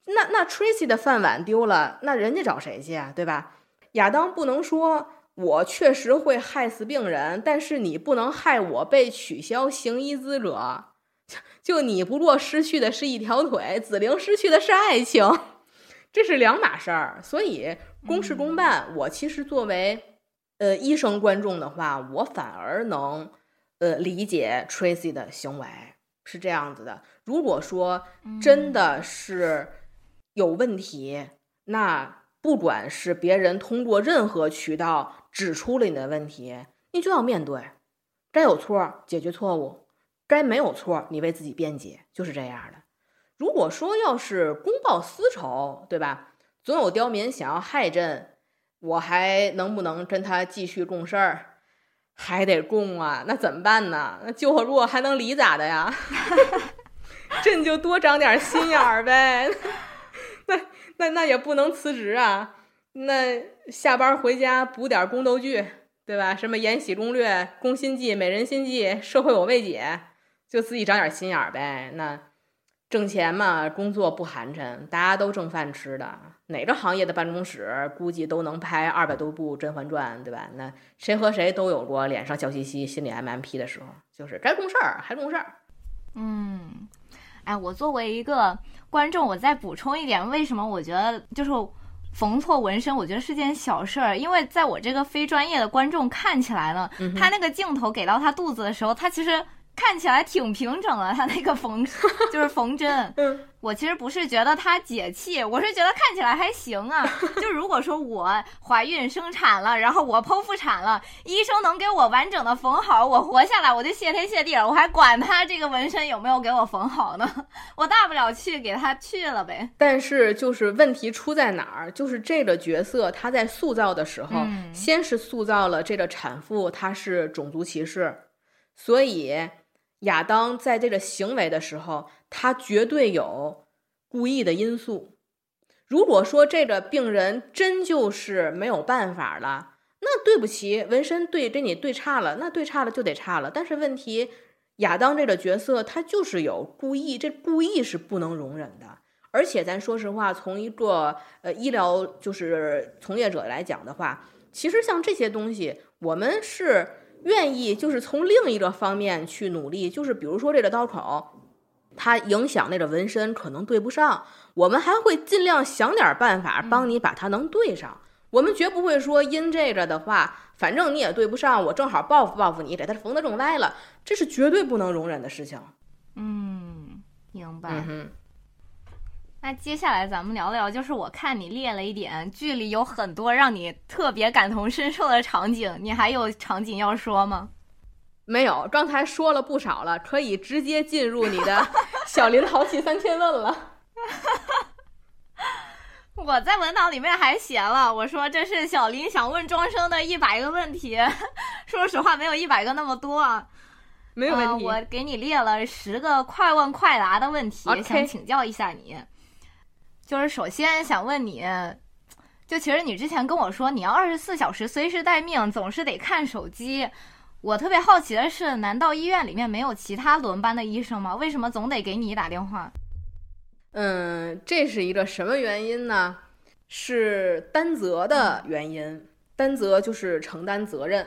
那那 Tracy 的饭碗丢了，那人家找谁去啊？对吧？亚当不能说我确实会害死病人，但是你不能害我被取消行医资格。就你不过失去的是一条腿，子玲失去的是爱情，这是两码事儿。所以公事公办。我其实作为呃医生观众的话，我反而能呃理解 Tracy 的行为是这样子的。如果说真的是。有问题，那不管是别人通过任何渠道指出了你的问题，你就要面对，该有错解决错误，该没有错你为自己辩解，就是这样的。如果说要是公报私仇，对吧？总有刁民想要害朕，我还能不能跟他继续共事儿？还得共啊，那怎么办呢？那救火如果还能离咋的呀？朕就多长点心眼儿呗。那那那也不能辞职啊！那下班回家补点宫斗剧，对吧？什么《延禧攻略》《宫心计》《美人心计》《社会我未解》，就自己长点心眼儿呗。那挣钱嘛，工作不寒碜，大家都挣饭吃的。哪个行业的办公室估计都能拍二百多部《甄嬛传》，对吧？那谁和谁都有过脸上笑嘻嘻、心里 M M P 的时候，就是该共事儿还共事儿。嗯。哎，我作为一个观众，我再补充一点，为什么我觉得就是缝错纹身，我觉得是件小事儿，因为在我这个非专业的观众看起来呢，他那个镜头给到他肚子的时候，他其实。看起来挺平整的，他那个缝 就是缝针。嗯，我其实不是觉得它解气，我是觉得看起来还行啊。就如果说我怀孕生产了，然后我剖腹产了，医生能给我完整的缝好，我活下来，我就谢天谢地了。我还管他这个纹身有没有给我缝好呢？我大不了去给他去了呗。但是就是问题出在哪儿？就是这个角色他在塑造的时候，先是塑造了这个产妇她是种族歧视，所以。亚当在这个行为的时候，他绝对有故意的因素。如果说这个病人真就是没有办法了，那对不起，纹身对跟你对差了，那对差了就得差了。但是问题，亚当这个角色他就是有故意，这故意是不能容忍的。而且咱说实话，从一个呃医疗就是从业者来讲的话，其实像这些东西，我们是。愿意就是从另一个方面去努力，就是比如说这个刀口，它影响那个纹身可能对不上，我们还会尽量想点办法帮你把它能对上。我们绝不会说因这个的话，反正你也对不上，我正好报复报复你，给它缝的更歪了，这是绝对不能容忍的事情。嗯，明白。那接下来咱们聊聊，就是我看你列了一点剧里有很多让你特别感同身受的场景，你还有场景要说吗？没有，刚才说了不少了，可以直接进入你的 小林淘气三千问了。我在文档里面还写了，我说这是小林想问庄生的一百个问题，说实话没有一百个那么多啊，没有问题。我给你列了十个快问快答的问题，想请教一下你。就是首先想问你，就其实你之前跟我说你要二十四小时随时待命，总是得看手机。我特别好奇的是，难道医院里面没有其他轮班的医生吗？为什么总得给你打电话？嗯，这是一个什么原因呢？是担责的原因。担责就是承担责任。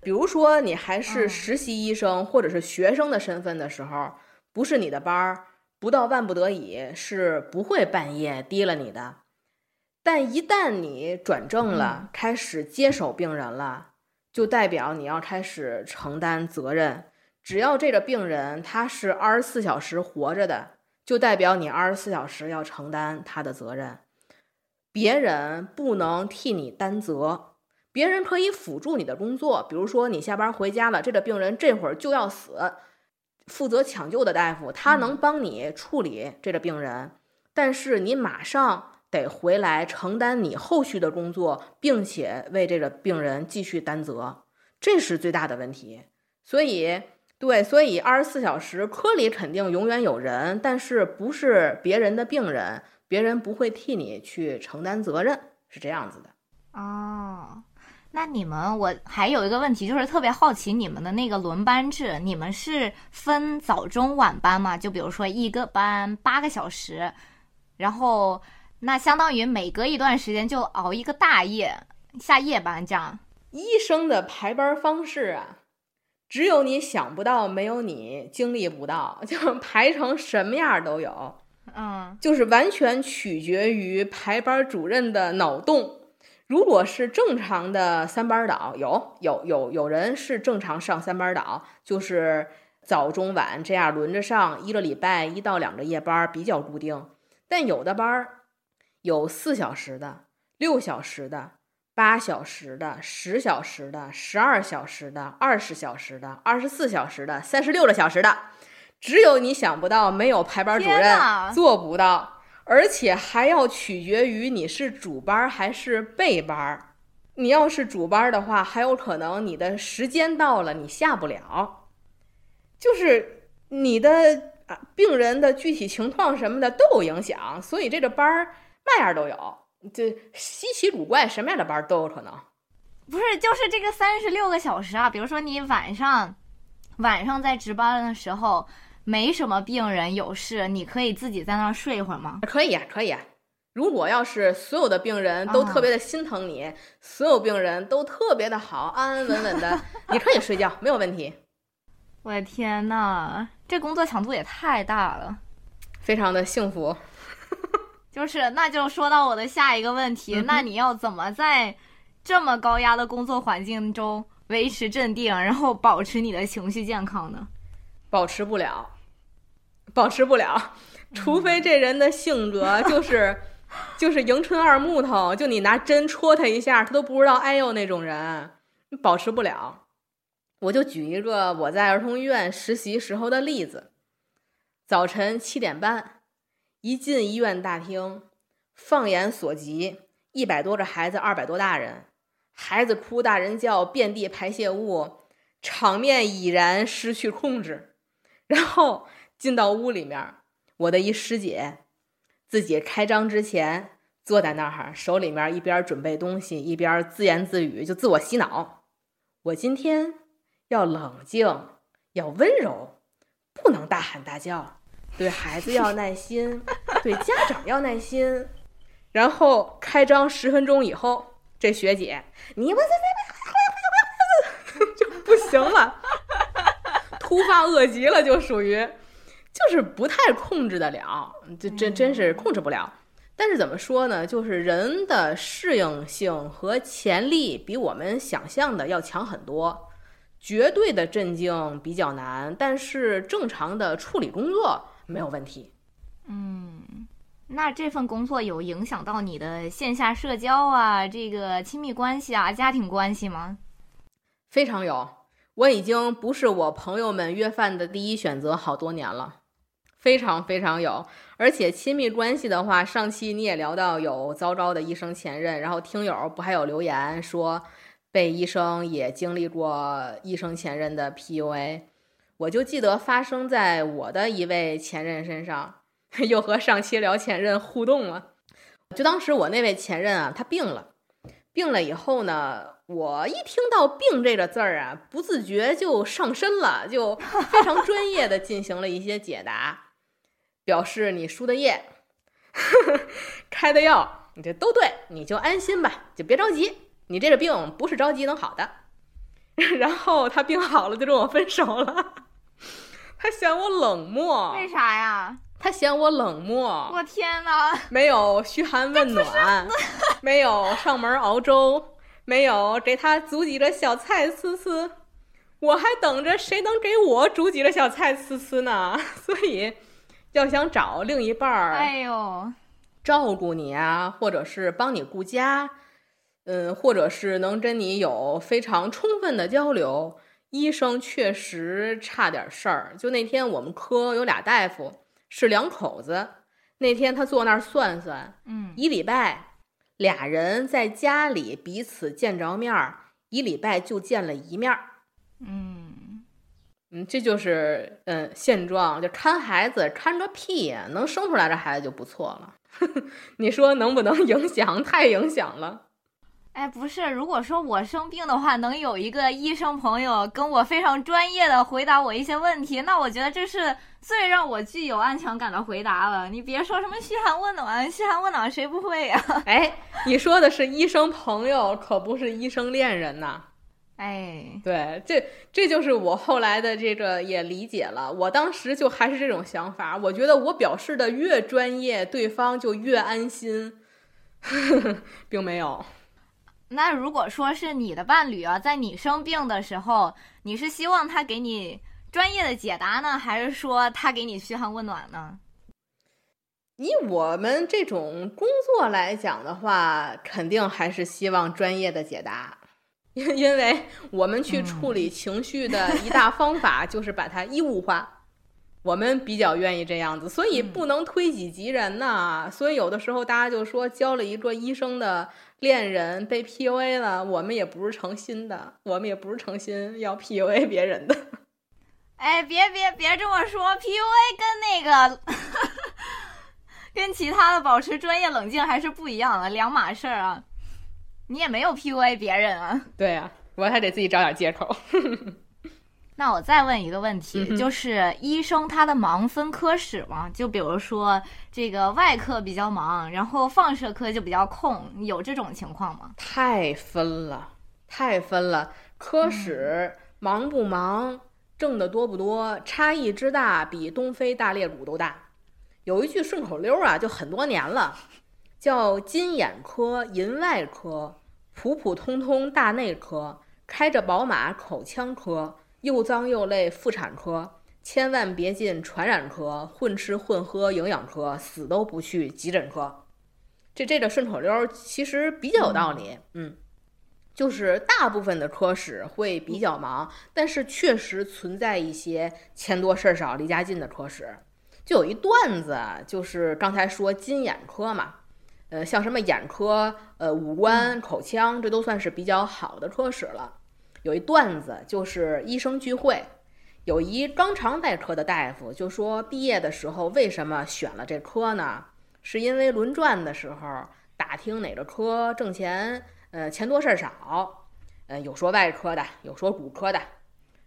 比如说你还是实习医生或者是学生的身份的时候，不是你的班儿。不到万不得已是不会半夜提了你的。但一旦你转正了，开始接手病人了，就代表你要开始承担责任。只要这个病人他是二十四小时活着的，就代表你二十四小时要承担他的责任。别人不能替你担责，别人可以辅助你的工作。比如说，你下班回家了，这个病人这会儿就要死，负责抢救的大夫他能帮你处理这个病人，但是你马上得回来承担你后续的工作，并且为这个病人继续担责，这是最大的问题。所以，对，所以二十四小时科里肯定永远有人，但是不是别人的病人。别人不会替你去承担责任，是这样子的。哦，那你们我还有一个问题，就是特别好奇你们的那个轮班制，你们是分早中晚班吗？就比如说一个班八个小时，然后那相当于每隔一段时间就熬一个大夜下夜班这样。医生的排班方式啊，只有你想不到，没有你经历不到，就排成什么样都有。嗯，就是完全取决于排班主任的脑洞。如果是正常的三班倒，有有有有人是正常上三班倒，就是早中晚这样轮着上，一个礼拜一到两个夜班比较固定。但有的班儿有四小时的、六小时的、八小时的、十小时的、十二小时的、二十小时的、二十四小时的、三十六个小时的。只有你想不到，没有排班主任做不到，而且还要取决于你是主班还是备班。你要是主班的话，还有可能你的时间到了你下不了，就是你的啊病人的具体情况什么的都有影响，所以这个班儿嘛样都有，这稀奇古怪什么样的班都有可能。不是，就是这个三十六个小时啊，比如说你晚上晚上在值班的时候。没什么病人有事，你可以自己在那儿睡一会儿吗？可以呀，可以呀。如果要是所有的病人都特别的心疼你，所有病人都特别的好，安安稳稳的，你可以睡觉，没有问题。我的天呐，这工作强度也太大了，非常的幸福。就是，那就说到我的下一个问题，那你要怎么在这么高压的工作环境中维持镇定，然后保持你的情绪健康呢？保持不了，保持不了，除非这人的性格 就是就是迎春二木头，就你拿针戳他一下，他都不知道哎呦那种人，保持不了。我就举一个我在儿童医院实习时候的例子：早晨七点半，一进医院大厅，放眼所及，一百多个孩子，二百多大人，孩子哭，大人叫，遍地排泄物，场面已然失去控制。然后进到屋里面，我的一师姐自己开张之前坐在那儿，手里面一边准备东西，一边自言自语，就自我洗脑：我今天要冷静，要温柔，不能大喊大叫，对孩子要耐心，对家长要耐心。然后开张十分钟以后，这学姐你我这这就不行了。突发恶疾了，就属于，就是不太控制得了，这真真是控制不了。但是怎么说呢？就是人的适应性和潜力比我们想象的要强很多。绝对的镇静比较难，但是正常的处理工作没有问题。嗯，那这份工作有影响到你的线下社交啊，这个亲密关系啊，家庭关系吗？非常有。我已经不是我朋友们约饭的第一选择好多年了，非常非常有。而且亲密关系的话，上期你也聊到有糟糕的医生前任，然后听友不还有留言说被医生也经历过医生前任的 PUA，我就记得发生在我的一位前任身上，又和上期聊前任互动了。就当时我那位前任啊，他病了，病了以后呢。我一听到“病”这个字儿啊，不自觉就上身了，就非常专业的进行了一些解答，表示你输的液、开的药，你这都对，你就安心吧，就别着急，你这个病不是着急能好的。然后他病好了，就跟我分手了，他嫌我冷漠。为啥呀？他嫌我冷漠，我天哪！没有嘘寒问暖，没有上门熬粥，没有给他煮几个小菜吃吃，我还等着谁能给我煮几个小菜吃吃呢？所以，要想找另一半儿，哎呦，照顾你啊，或者是帮你顾家，嗯，或者是能跟你有非常充分的交流，医生确实差点事儿。就那天我们科有俩大夫。是两口子，那天他坐那儿算算，嗯，一礼拜俩人在家里彼此见着面儿，一礼拜就见了一面儿，嗯嗯，这就是嗯现状，就看孩子看个屁呀，能生出来这孩子就不错了，你说能不能影响？太影响了。哎，不是，如果说我生病的话，能有一个医生朋友跟我非常专业的回答我一些问题，那我觉得这是最让我具有安全感的回答了。你别说什么嘘寒问暖，嘘寒问暖谁不会呀？哎，你说的是医生朋友，可不是医生恋人呐。哎，对，这这就是我后来的这个也理解了。我当时就还是这种想法，我觉得我表示的越专业，对方就越安心，并没有。那如果说是你的伴侣啊，在你生病的时候，你是希望他给你专业的解答呢，还是说他给你嘘寒问暖呢？以我们这种工作来讲的话，肯定还是希望专业的解答，因因为我们去处理情绪的一大方法 就是把它衣物化，我们比较愿意这样子，所以不能推己及人呐。所以有的时候大家就说交了一个医生的。恋人被 PUA 了，我们也不是诚心的，我们也不是诚心要 PUA 别人的。哎，别别别这么说，PUA 跟那个 跟其他的保持专业冷静还是不一样的两码事儿啊。你也没有 PUA 别人啊。对呀，我还得自己找点借口。那我再问一个问题，就是医生他的忙分科室吗？就比如说这个外科比较忙，然后放射科就比较空，有这种情况吗？太分了，太分了，科室忙不忙，挣的多不多，差异之大比东非大裂谷都大。有一句顺口溜啊，就很多年了，叫金眼科、银外科、普普通通大内科、开着宝马口腔科。又脏又累，妇产科千万别进传染科，混吃混喝营养科，死都不去急诊科。这这个顺口溜其实比较有道理，嗯，就是大部分的科室会比较忙，但是确实存在一些钱多事儿少、离家近的科室。就有一段子，就是刚才说金眼科嘛，呃，像什么眼科、呃五官、口腔，这都算是比较好的科室了。有一段子，就是医生聚会，有一肛肠外科的大夫就说，毕业的时候为什么选了这科呢？是因为轮转的时候打听哪个科挣钱，呃，钱多事儿少，呃，有说外科的，有说骨科的。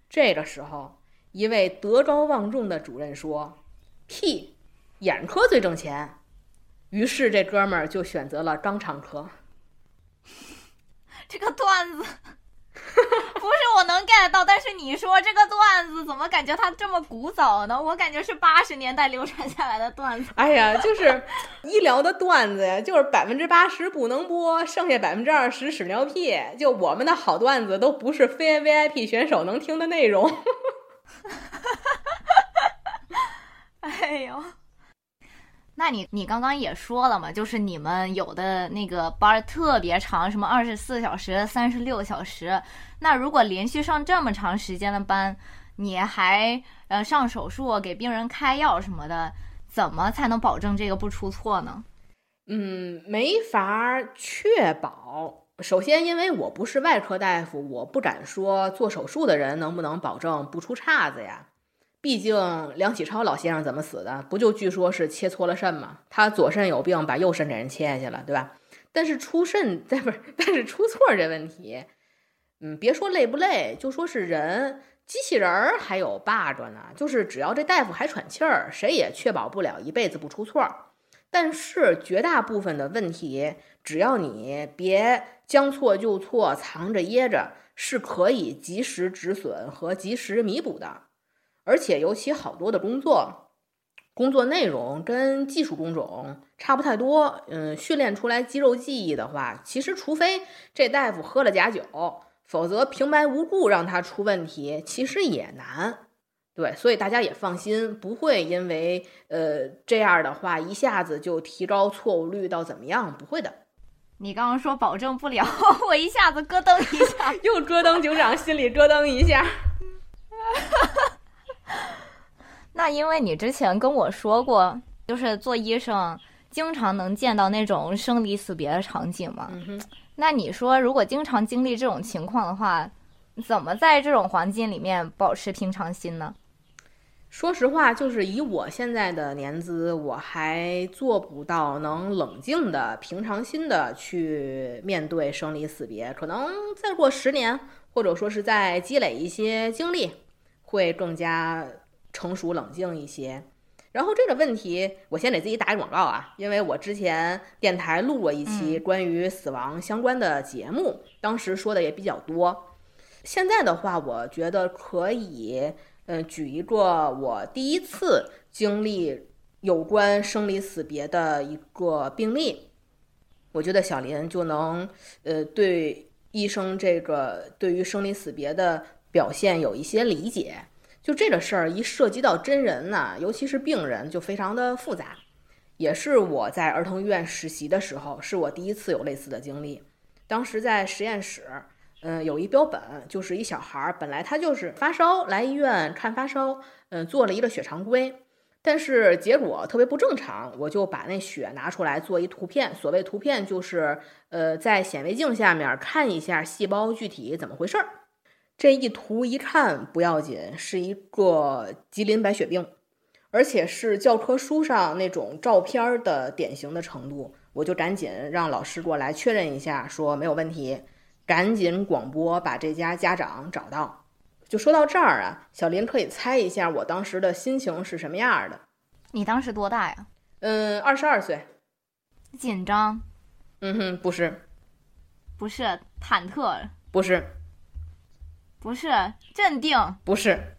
这个时候，一位德高望重的主任说：“屁，眼科最挣钱。”于是这哥们儿就选择了肛肠科。这个段子。不是我能 get 到，但是你说这个段子怎么感觉它这么古早呢？我感觉是八十年代流传下来的段子。哎呀，就是医疗的段子呀，就是百分之八十不能播，剩下百分之二十屎尿屁。就我们的好段子都不是非 VIP 选手能听的内容。哎呦。那你你刚刚也说了嘛，就是你们有的那个班特别长，什么二十四小时、三十六小时。那如果连续上这么长时间的班，你还呃上手术给病人开药什么的，怎么才能保证这个不出错呢？嗯，没法确保。首先，因为我不是外科大夫，我不敢说做手术的人能不能保证不出岔子呀。毕竟梁启超老先生怎么死的？不就据说是切错了肾吗？他左肾有病，把右肾给人切下去了，对吧？但是出肾，不是，但是出错这问题，嗯，别说累不累，就说是人，机器人儿还有 bug 呢。就是只要这大夫还喘气儿，谁也确保不了一辈子不出错。但是绝大部分的问题，只要你别将错就错，藏着掖着，是可以及时止损和及时弥补的。而且，尤其好多的工作，工作内容跟技术工种差不太多，嗯，训练出来肌肉记忆的话，其实除非这大夫喝了假酒，否则平白无故让他出问题，其实也难。对，所以大家也放心，不会因为呃这样的话一下子就提高错误率到怎么样，不会的。你刚刚说保证不了，我一下子咯噔一下，又咯噔警长心里咯噔一下。那因为你之前跟我说过，就是做医生经常能见到那种生离死别的场景嘛。那你说，如果经常经历这种情况的话，怎么在这种环境里面保持平常心呢？说实话，就是以我现在的年资，我还做不到能冷静的、平常心的去面对生离死别。可能再过十年，或者说是在积累一些经历，会更加成熟冷静一些。然后这个问题，我先给自己打一广告啊，因为我之前电台录过一期关于死亡相关的节目，当时说的也比较多。现在的话，我觉得可以。嗯，举一个我第一次经历有关生离死别的一个病例，我觉得小林就能呃对医生这个对于生离死别的表现有一些理解。就这个事儿一涉及到真人呢，尤其是病人，就非常的复杂。也是我在儿童医院实习的时候，是我第一次有类似的经历。当时在实验室。嗯，有一标本，就是一小孩儿，本来他就是发烧来医院看发烧，嗯，做了一个血常规，但是结果特别不正常，我就把那血拿出来做一图片。所谓图片，就是呃，在显微镜下面看一下细胞具体怎么回事儿。这一图一看不要紧，是一个吉林白血病，而且是教科书上那种照片的典型的程度，我就赶紧让老师过来确认一下，说没有问题。赶紧广播把这家家长找到。就说到这儿啊，小林可以猜一下我当时的心情是什么样的？你当时多大呀？嗯，二十二岁。紧张？嗯哼，不是。不是忐忑？不是。不是镇定？不是。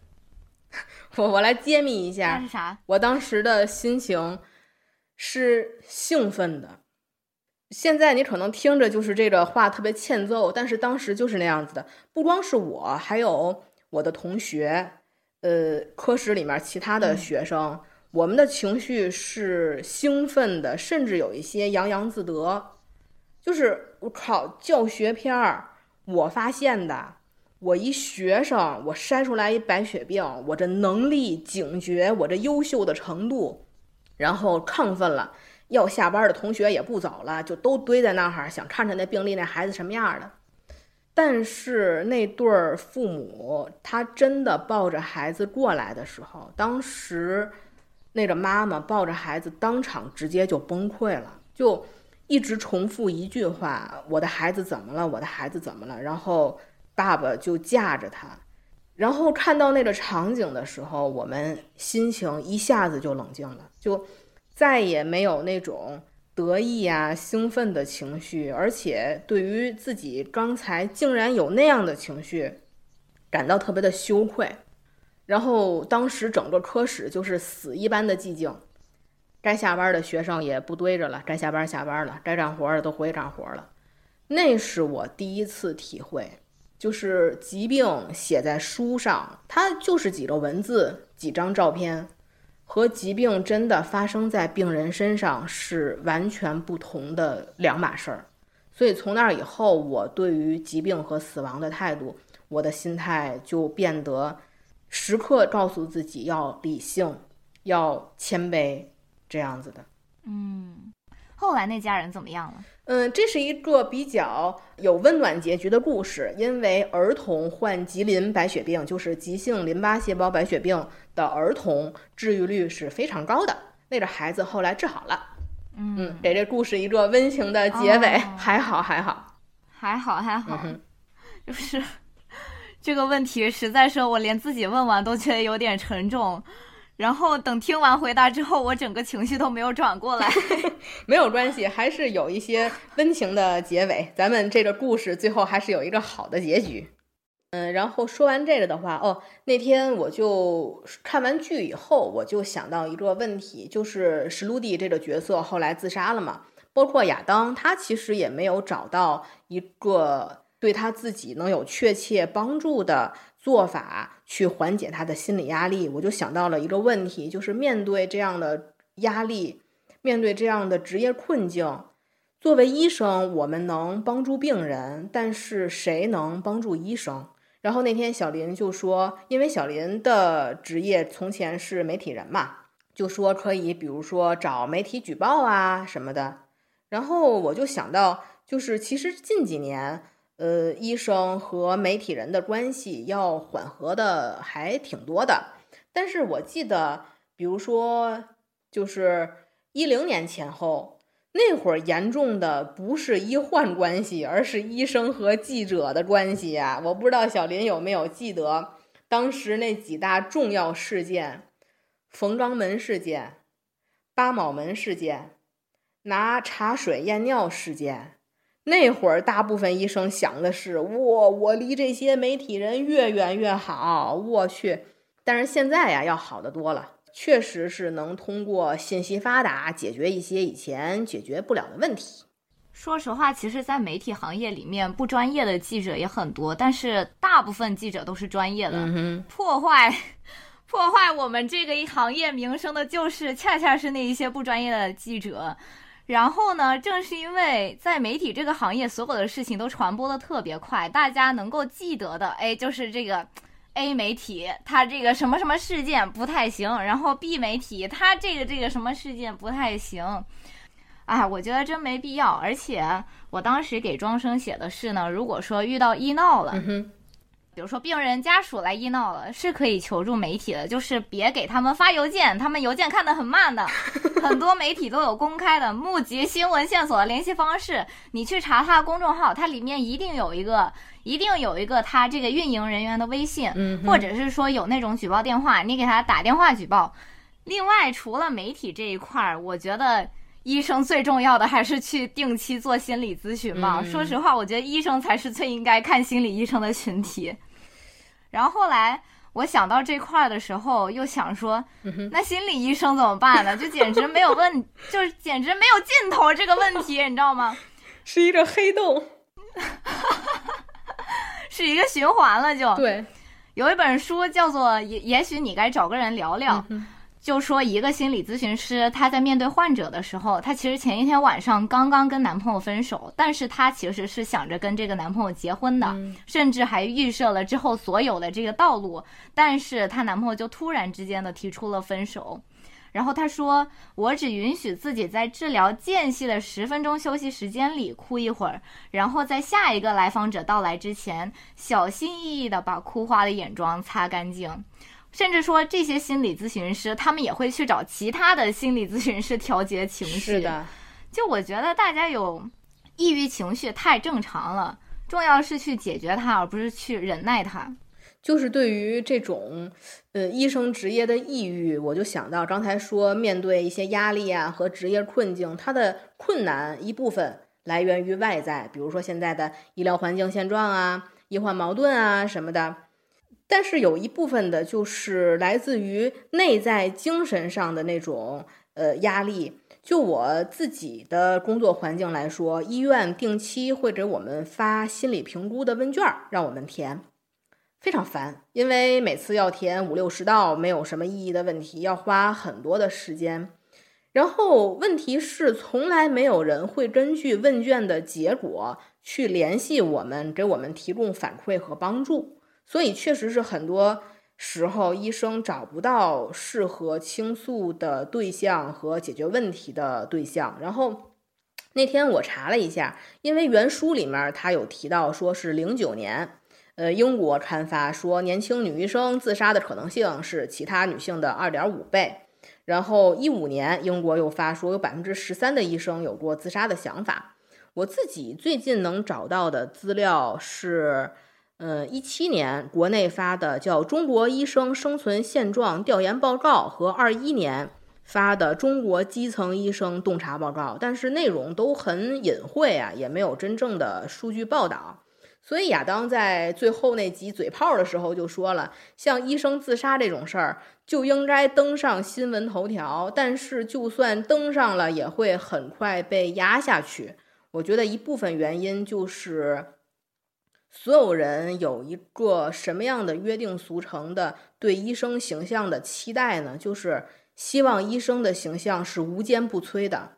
我我来揭秘一下，那是啥？我当时的心情是兴奋的。现在你可能听着就是这个话特别欠揍，但是当时就是那样子的。不光是我，还有我的同学，呃，科室里面其他的学生，我们的情绪是兴奋的，甚至有一些洋洋自得。就是我靠，教学片儿，我发现的，我一学生，我筛出来一白血病，我这能力、警觉，我这优秀的程度，然后亢奋了。要下班的同学也不走了，就都堆在那儿，想看看那病例那孩子什么样的。但是那对儿父母，他真的抱着孩子过来的时候，当时那个妈妈抱着孩子，当场直接就崩溃了，就一直重复一句话：“我的孩子怎么了？我的孩子怎么了？”然后爸爸就架着他，然后看到那个场景的时候，我们心情一下子就冷静了，就。再也没有那种得意啊、兴奋的情绪，而且对于自己刚才竟然有那样的情绪，感到特别的羞愧。然后当时整个科室就是死一般的寂静，该下班的学生也不堆着了，该下班下班了，该干活的都回去干活了。那是我第一次体会，就是疾病写在书上，它就是几个文字、几张照片。和疾病真的发生在病人身上是完全不同的两码事儿，所以从那以后，我对于疾病和死亡的态度，我的心态就变得时刻告诉自己要理性，要谦卑，这样子的。嗯，后来那家人怎么样了？嗯，这是一个比较有温暖结局的故事，因为儿童患吉林白血病，就是急性淋巴细胞白血病的儿童治愈率是非常高的。那个孩子后来治好了，嗯，给这故事一个温情的结尾，还好还好，还好还好，就是这个问题实在是我连自己问完都觉得有点沉重。然后等听完回答之后，我整个情绪都没有转过来。没有关系，还是有一些温情的结尾。咱们这个故事最后还是有一个好的结局。嗯，然后说完这个的话，哦，那天我就看完剧以后，我就想到一个问题，就是史鲁迪这个角色后来自杀了嘛，包括亚当，他其实也没有找到一个对他自己能有确切帮助的做法去缓解他的心理压力。我就想到了一个问题，就是面对这样的压力，面对这样的职业困境，作为医生，我们能帮助病人，但是谁能帮助医生？然后那天小林就说，因为小林的职业从前是媒体人嘛，就说可以，比如说找媒体举报啊什么的。然后我就想到，就是其实近几年，呃，医生和媒体人的关系要缓和的还挺多的。但是我记得，比如说，就是一零年前后。那会儿严重的不是医患关系，而是医生和记者的关系呀。我不知道小林有没有记得当时那几大重要事件：冯肛门事件、八卯门事件、拿茶水验尿事件。那会儿大部分医生想的是：我我离这些媒体人越远越好。我去，但是现在呀，要好得多了。确实是能通过信息发达解决一些以前解决不了的问题。说实话，其实，在媒体行业里面，不专业的记者也很多，但是大部分记者都是专业的。破坏破坏我们这个行业名声的，就是恰恰是那一些不专业的记者。然后呢，正是因为在媒体这个行业，所有的事情都传播的特别快，大家能够记得的，哎，就是这个。A 媒体它这个什么什么事件不太行，然后 B 媒体它这个这个什么事件不太行，啊，我觉得真没必要。而且我当时给庄生写的是呢，如果说遇到医闹了。比如说，病人家属来医闹了，是可以求助媒体的，就是别给他们发邮件，他们邮件看得很慢的。很多媒体都有公开的募集新闻线索的联系方式，你去查他公众号，它里面一定有一个，一定有一个他这个运营人员的微信，或者是说有那种举报电话，你给他打电话举报。另外，除了媒体这一块儿，我觉得医生最重要的还是去定期做心理咨询吧。说实话，我觉得医生才是最应该看心理医生的群体。然后后来我想到这块儿的时候，又想说，那心理医生怎么办呢？就简直没有问，就是简直没有尽头这个问题，你知道吗？是一个黑洞，是一个循环了。就对，有一本书叫做《也也许你该找个人聊聊》。就说一个心理咨询师，她在面对患者的时候，她其实前一天晚上刚刚跟男朋友分手，但是她其实是想着跟这个男朋友结婚的，甚至还预设了之后所有的这个道路，但是她男朋友就突然之间的提出了分手，然后她说：“我只允许自己在治疗间隙的十分钟休息时间里哭一会儿，然后在下一个来访者到来之前，小心翼翼的把哭花的眼妆擦干净。”甚至说，这些心理咨询师他们也会去找其他的心理咨询师调节情绪。是的，就我觉得大家有抑郁情绪太正常了，重要是去解决它，而不是去忍耐它。就是对于这种呃医生职业的抑郁，我就想到刚才说，面对一些压力啊和职业困境，它的困难一部分来源于外在，比如说现在的医疗环境现状啊、医患矛盾啊什么的。但是有一部分的，就是来自于内在精神上的那种呃压力。就我自己的工作环境来说，医院定期会给我们发心理评估的问卷让我们填，非常烦，因为每次要填五六十道没有什么意义的问题，要花很多的时间。然后问题是，从来没有人会根据问卷的结果去联系我们，给我们提供反馈和帮助。所以，确实是很多时候医生找不到适合倾诉的对象和解决问题的对象。然后那天我查了一下，因为原书里面他有提到，说是零九年，呃，英国刊发说年轻女医生自杀的可能性是其他女性的二点五倍。然后一五年，英国又发说有百分之十三的医生有过自杀的想法。我自己最近能找到的资料是。嗯，一七年国内发的叫《中国医生生存现状调研报告》和二一年发的《中国基层医生洞察报告》，但是内容都很隐晦啊，也没有真正的数据报道。所以亚当在最后那集嘴炮的时候就说了，像医生自杀这种事儿就应该登上新闻头条，但是就算登上了，也会很快被压下去。我觉得一部分原因就是所有人有一个什么样的约定俗成的对医生形象的期待呢？就是希望医生的形象是无坚不摧的。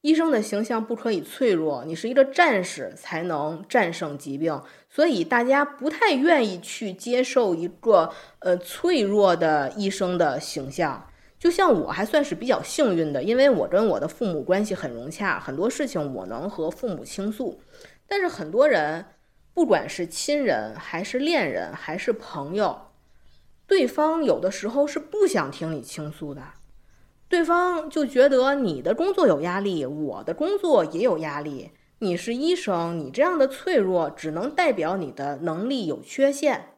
医生的形象不可以脆弱，你是一个战士才能战胜疾病，所以大家不太愿意去接受一个呃脆弱的医生的形象。就像我还算是比较幸运的，因为我跟我的父母关系很融洽，很多事情我能和父母倾诉。但是很多人，不管是亲人还是恋人还是朋友，对方有的时候是不想听你倾诉的。对方就觉得你的工作有压力，我的工作也有压力。你是医生，你这样的脆弱只能代表你的能力有缺陷。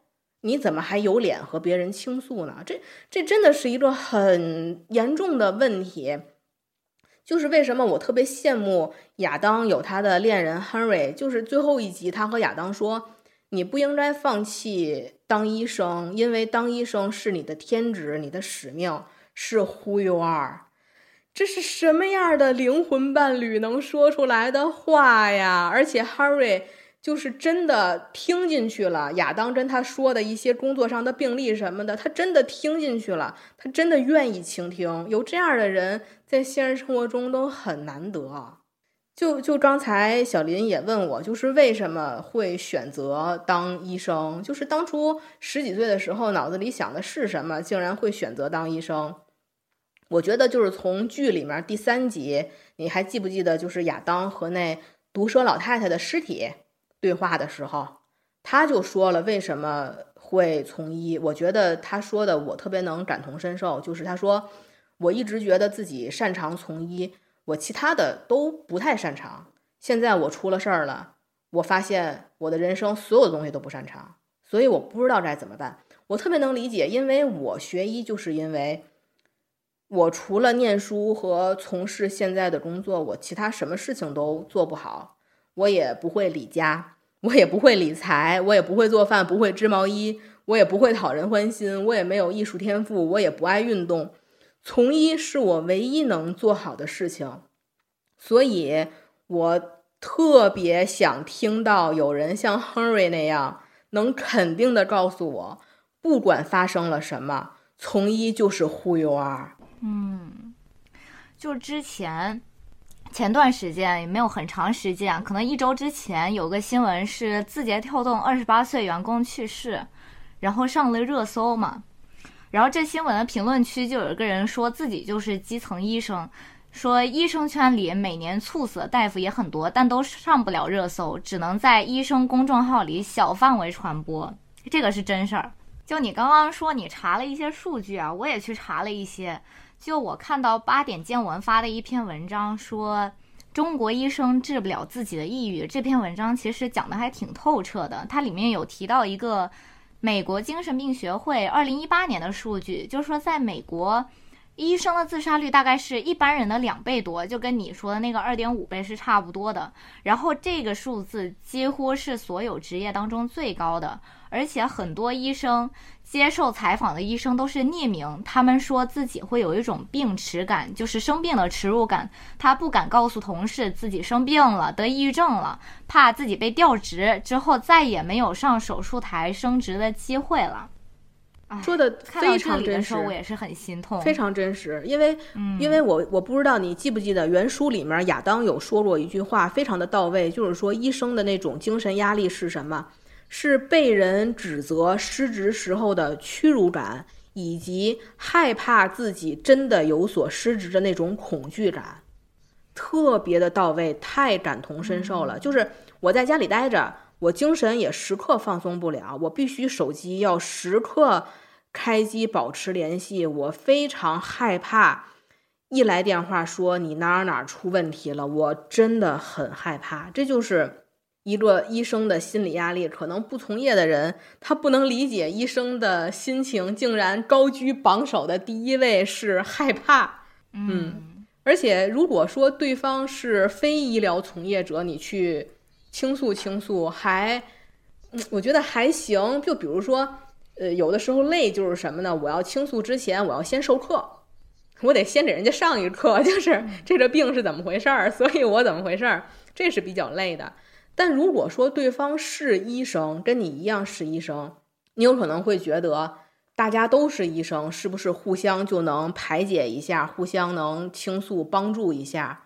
你怎么还有脸和别人倾诉呢？这这真的是一个很严重的问题。就是为什么我特别羡慕亚当有他的恋人 Henry，就是最后一集他和亚当说：“你不应该放弃当医生，因为当医生是你的天职，你的使命。”是忽悠二这是什么样的灵魂伴侣能说出来的话呀？而且 Harry 就是真的听进去了亚当跟他说的一些工作上的病例什么的，他真的听进去了，他真的愿意倾听。有这样的人在现实生活中都很难得。就就刚才小林也问我，就是为什么会选择当医生？就是当初十几岁的时候，脑子里想的是什么，竟然会选择当医生？我觉得就是从剧里面第三集，你还记不记得，就是亚当和那毒蛇老太太的尸体对话的时候，他就说了为什么会从医。我觉得他说的我特别能感同身受，就是他说我一直觉得自己擅长从医，我其他的都不太擅长。现在我出了事儿了，我发现我的人生所有的东西都不擅长，所以我不知道该怎么办。我特别能理解，因为我学医就是因为。我除了念书和从事现在的工作，我其他什么事情都做不好。我也不会理家，我也不会理财，我也不会做饭，不会织毛衣，我也不会讨人欢心，我也没有艺术天赋，我也不爱运动。从医是我唯一能做好的事情，所以我特别想听到有人像 Henry 那样，能肯定的告诉我，不管发生了什么，从医就是忽悠啊。嗯，就之前前段时间也没有很长时间，可能一周之前有个新闻是字节跳动二十八岁员工去世，然后上了热搜嘛。然后这新闻的评论区就有一个人说自己就是基层医生，说医生圈里每年猝死的大夫也很多，但都上不了热搜，只能在医生公众号里小范围传播。这个是真事儿。就你刚刚说你查了一些数据啊，我也去查了一些。就我看到八点见闻发的一篇文章，说中国医生治不了自己的抑郁。这篇文章其实讲的还挺透彻的，它里面有提到一个美国精神病学会二零一八年的数据，就是说在美国，医生的自杀率大概是一般人的两倍多，就跟你说的那个二点五倍是差不多的。然后这个数字几乎是所有职业当中最高的，而且很多医生。接受采访的医生都是匿名，他们说自己会有一种病耻感，就是生病的耻辱感。他不敢告诉同事自己生病了，得抑郁症了，怕自己被调职之后再也没有上手术台升职的机会了。说的非常真实，我也是很心痛，非常真实。因为，因为我我不知道你记不记得原书里面亚当有说过一句话，非常的到位，就是说医生的那种精神压力是什么？是被人指责失职时候的屈辱感，以及害怕自己真的有所失职的那种恐惧感，特别的到位，太感同身受了。就是我在家里待着，我精神也时刻放松不了，我必须手机要时刻开机保持联系，我非常害怕一来电话说你哪儿哪儿出问题了，我真的很害怕。这就是。一个医生的心理压力，可能不从业的人他不能理解医生的心情，竟然高居榜首的第一位是害怕。嗯，而且如果说对方是非医疗从业者，你去倾诉倾诉，还嗯，我觉得还行。就比如说，呃，有的时候累就是什么呢？我要倾诉之前，我要先授课，我得先给人家上一课，就是这个病是怎么回事儿，所以我怎么回事儿，这是比较累的。但如果说对方是医生，跟你一样是医生，你有可能会觉得。大家都是医生，是不是互相就能排解一下，互相能倾诉帮助一下？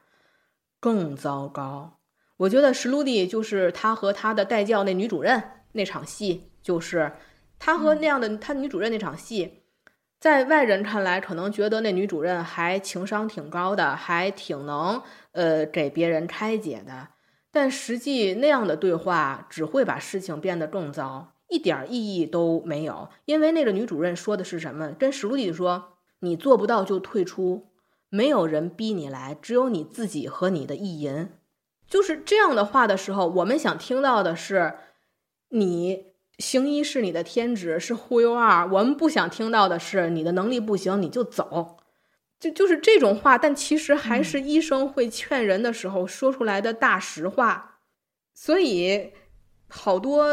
更糟糕，我觉得石路迪就是他和他的代教那女主任那场戏，就是他和那样的他女主任那场戏，在外人看来可能觉得那女主任还情商挺高的，还挺能呃给别人开解的，但实际那样的对话只会把事情变得更糟。一点意义都没有，因为那个女主任说的是什么？跟史鲁迪说：“你做不到就退出，没有人逼你来，只有你自己和你的意淫。”就是这样的话的时候，我们想听到的是：“你行医是你的天职，是忽悠二。”我们不想听到的是：“你的能力不行，你就走。”就就是这种话，但其实还是医生会劝人的时候说出来的大实话，所以。好多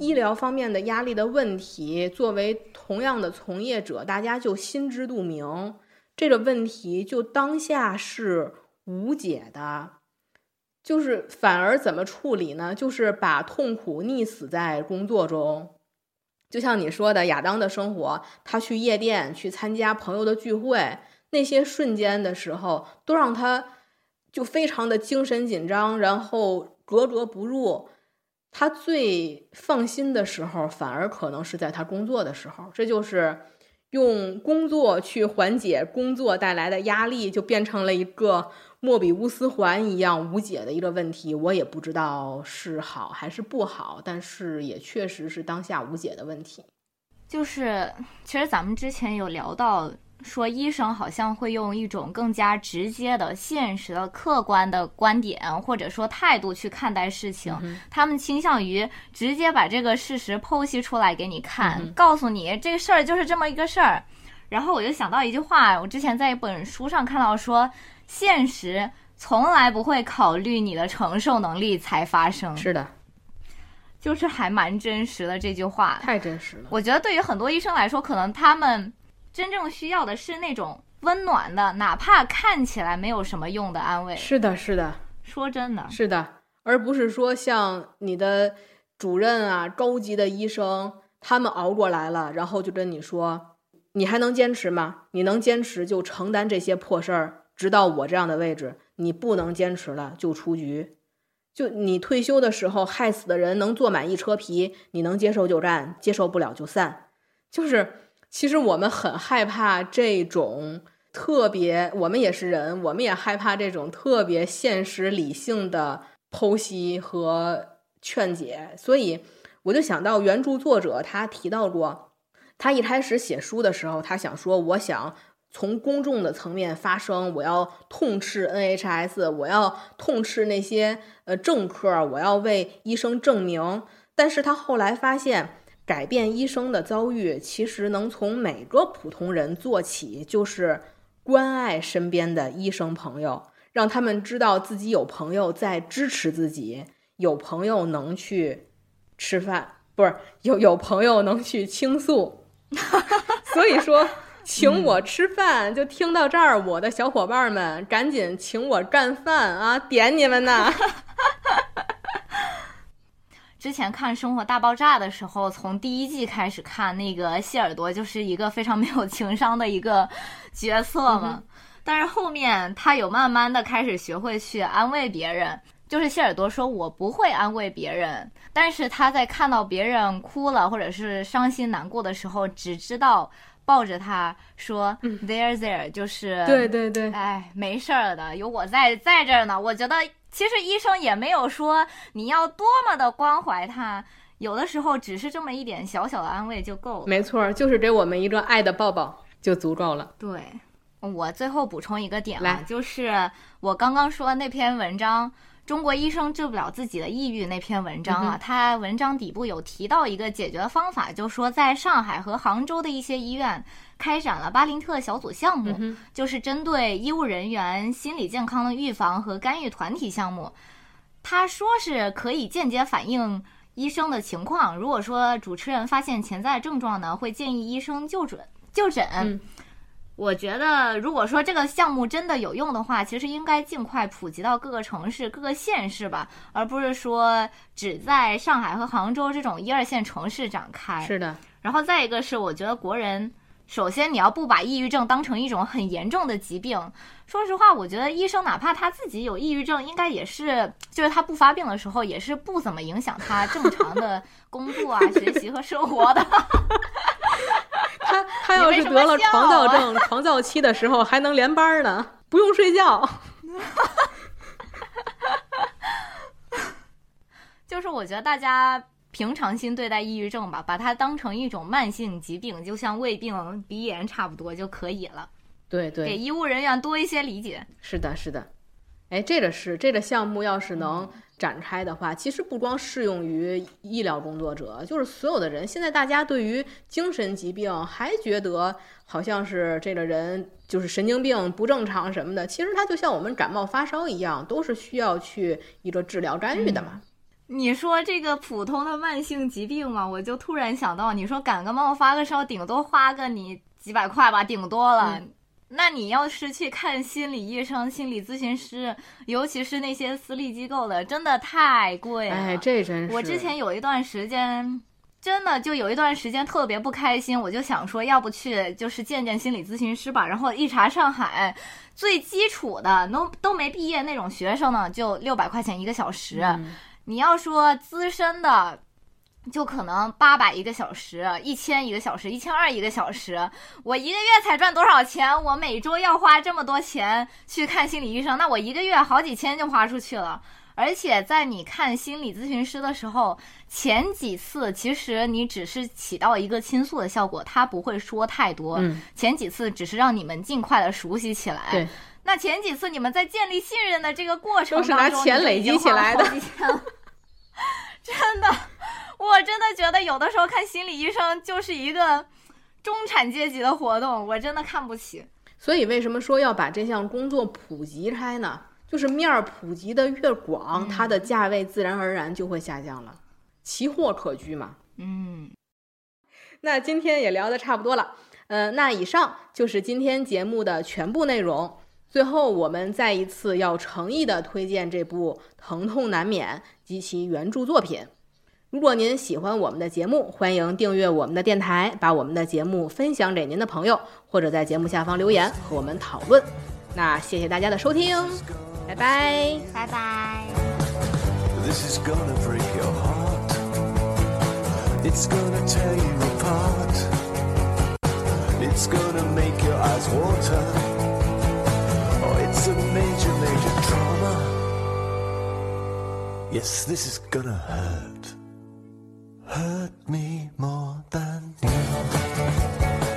医疗方面的压力的问题，作为同样的从业者，大家就心知肚明。这个问题就当下是无解的，就是反而怎么处理呢？就是把痛苦溺死在工作中。就像你说的，亚当的生活，他去夜店，去参加朋友的聚会，那些瞬间的时候，都让他就非常的精神紧张，然后格格不入。他最放心的时候，反而可能是在他工作的时候。这就是用工作去缓解工作带来的压力，就变成了一个莫比乌斯环一样无解的一个问题。我也不知道是好还是不好，但是也确实是当下无解的问题。就是，其实咱们之前有聊到。说医生好像会用一种更加直接的、现实的、客观的观点或者说态度去看待事情，他们倾向于直接把这个事实剖析出来给你看，告诉你这个事儿就是这么一个事儿。然后我就想到一句话，我之前在一本书上看到说，现实从来不会考虑你的承受能力才发生。是的，就是还蛮真实的这句话，太真实了。我觉得对于很多医生来说，可能他们。真正需要的是那种温暖的，哪怕看起来没有什么用的安慰。是的，是的，说真的，是的，而不是说像你的主任啊、高级的医生，他们熬过来了，然后就跟你说，你还能坚持吗？你能坚持就承担这些破事儿，直到我这样的位置。你不能坚持了就出局。就你退休的时候，害死的人能坐满一车皮，你能接受就干，接受不了就散。就是。其实我们很害怕这种特别，我们也是人，我们也害怕这种特别现实理性的剖析和劝解。所以我就想到原著作者他提到过，他一开始写书的时候，他想说，我想从公众的层面发声，我要痛斥 NHS，我要痛斥那些呃政客，我要为医生证明。但是他后来发现。改变医生的遭遇，其实能从每个普通人做起，就是关爱身边的医生朋友，让他们知道自己有朋友在支持自己，有朋友能去吃饭，不是有有朋友能去倾诉。所以说，请我吃饭，就听到这儿，我的小伙伴们赶紧请我干饭啊，点你们呢。之前看《生活大爆炸》的时候，从第一季开始看，那个谢耳朵就是一个非常没有情商的一个角色嘛。但是后面他有慢慢的开始学会去安慰别人。就是谢耳朵说：“我不会安慰别人。”但是他在看到别人哭了或者是伤心难过的时候，只知道抱着他说：“There, there。”就是对对对，哎，没事儿的，有我在在这儿呢。我觉得。其实医生也没有说你要多么的关怀他，有的时候只是这么一点小小的安慰就够了。没错，就是给我们一个爱的抱抱就足够了。对，我最后补充一个点啊，就是我刚刚说那篇文章。中国医生治不了自己的抑郁那篇文章啊，他文章底部有提到一个解决的方法，就说在上海和杭州的一些医院开展了巴林特小组项目，就是针对医务人员心理健康的预防和干预团体项目。他说是可以间接反映医生的情况。如果说主持人发现潜在症状呢，会建议医生就诊就诊。嗯我觉得，如果说这个项目真的有用的话，其实应该尽快普及到各个城市、各个县市吧，而不是说只在上海和杭州这种一二线城市展开。是的，然后再一个是，我觉得国人首先你要不把抑郁症当成一种很严重的疾病。说实话，我觉得医生哪怕他自己有抑郁症，应该也是，就是他不发病的时候，也是不怎么影响他正常的工作啊、学习和生活的。他他 要是得了狂躁症、狂躁期的时候，还能连班呢，不用睡觉。就是我觉得大家平常心对待抑郁症吧，把它当成一种慢性疾病，就像胃病、鼻炎差不多就可以了。对对，给医务人员多一些理解。是的，是的。哎，这个是这个项目，要是能展开的话，其实不光适用于医疗工作者，就是所有的人。现在大家对于精神疾病还觉得好像是这个人就是神经病、不正常什么的，其实他就像我们感冒发烧一样，都是需要去一个治疗干预的嘛。你说这个普通的慢性疾病嘛，我就突然想到，你说感个冒发个烧，顶多花个你几百块吧，顶多了。嗯那你要是去看心理医生、心理咨询师，尤其是那些私立机构的，真的太贵了。哎，这真是。我之前有一段时间，真的就有一段时间特别不开心，我就想说，要不去就是见见心理咨询师吧。然后一查上海最基础的，都都没毕业那种学生呢，就六百块钱一个小时。嗯你要说资深的。就可能八百一个小时，一千一个小时，一千二一个小时，我一个月才赚多少钱？我每周要花这么多钱去看心理医生，那我一个月好几千就花出去了。而且在你看心理咨询师的时候，前几次其实你只是起到一个倾诉的效果，他不会说太多。嗯，前几次只是让你们尽快的熟悉起来。对，那前几次你们在建立信任的这个过程都是拿钱累积起来的。真的。我真的觉得有的时候看心理医生就是一个中产阶级的活动，我真的看不起。所以为什么说要把这项工作普及开呢？就是面儿普及的越广，嗯、它的价位自然而然就会下降了，奇货可居嘛。嗯，那今天也聊的差不多了，嗯、呃，那以上就是今天节目的全部内容。最后，我们再一次要诚意的推荐这部《疼痛难免》及其原著作品。如果您喜欢我们的节目，欢迎订阅我们的电台，把我们的节目分享给您的朋友，或者在节目下方留言和我们讨论。那谢谢大家的收听，拜拜，拜拜。This is gonna break your heart. It's gonna tear you apart. It's gonna make your eyes water. It's a major, major trauma. Yes, this is gonna hurt hurt me more than you.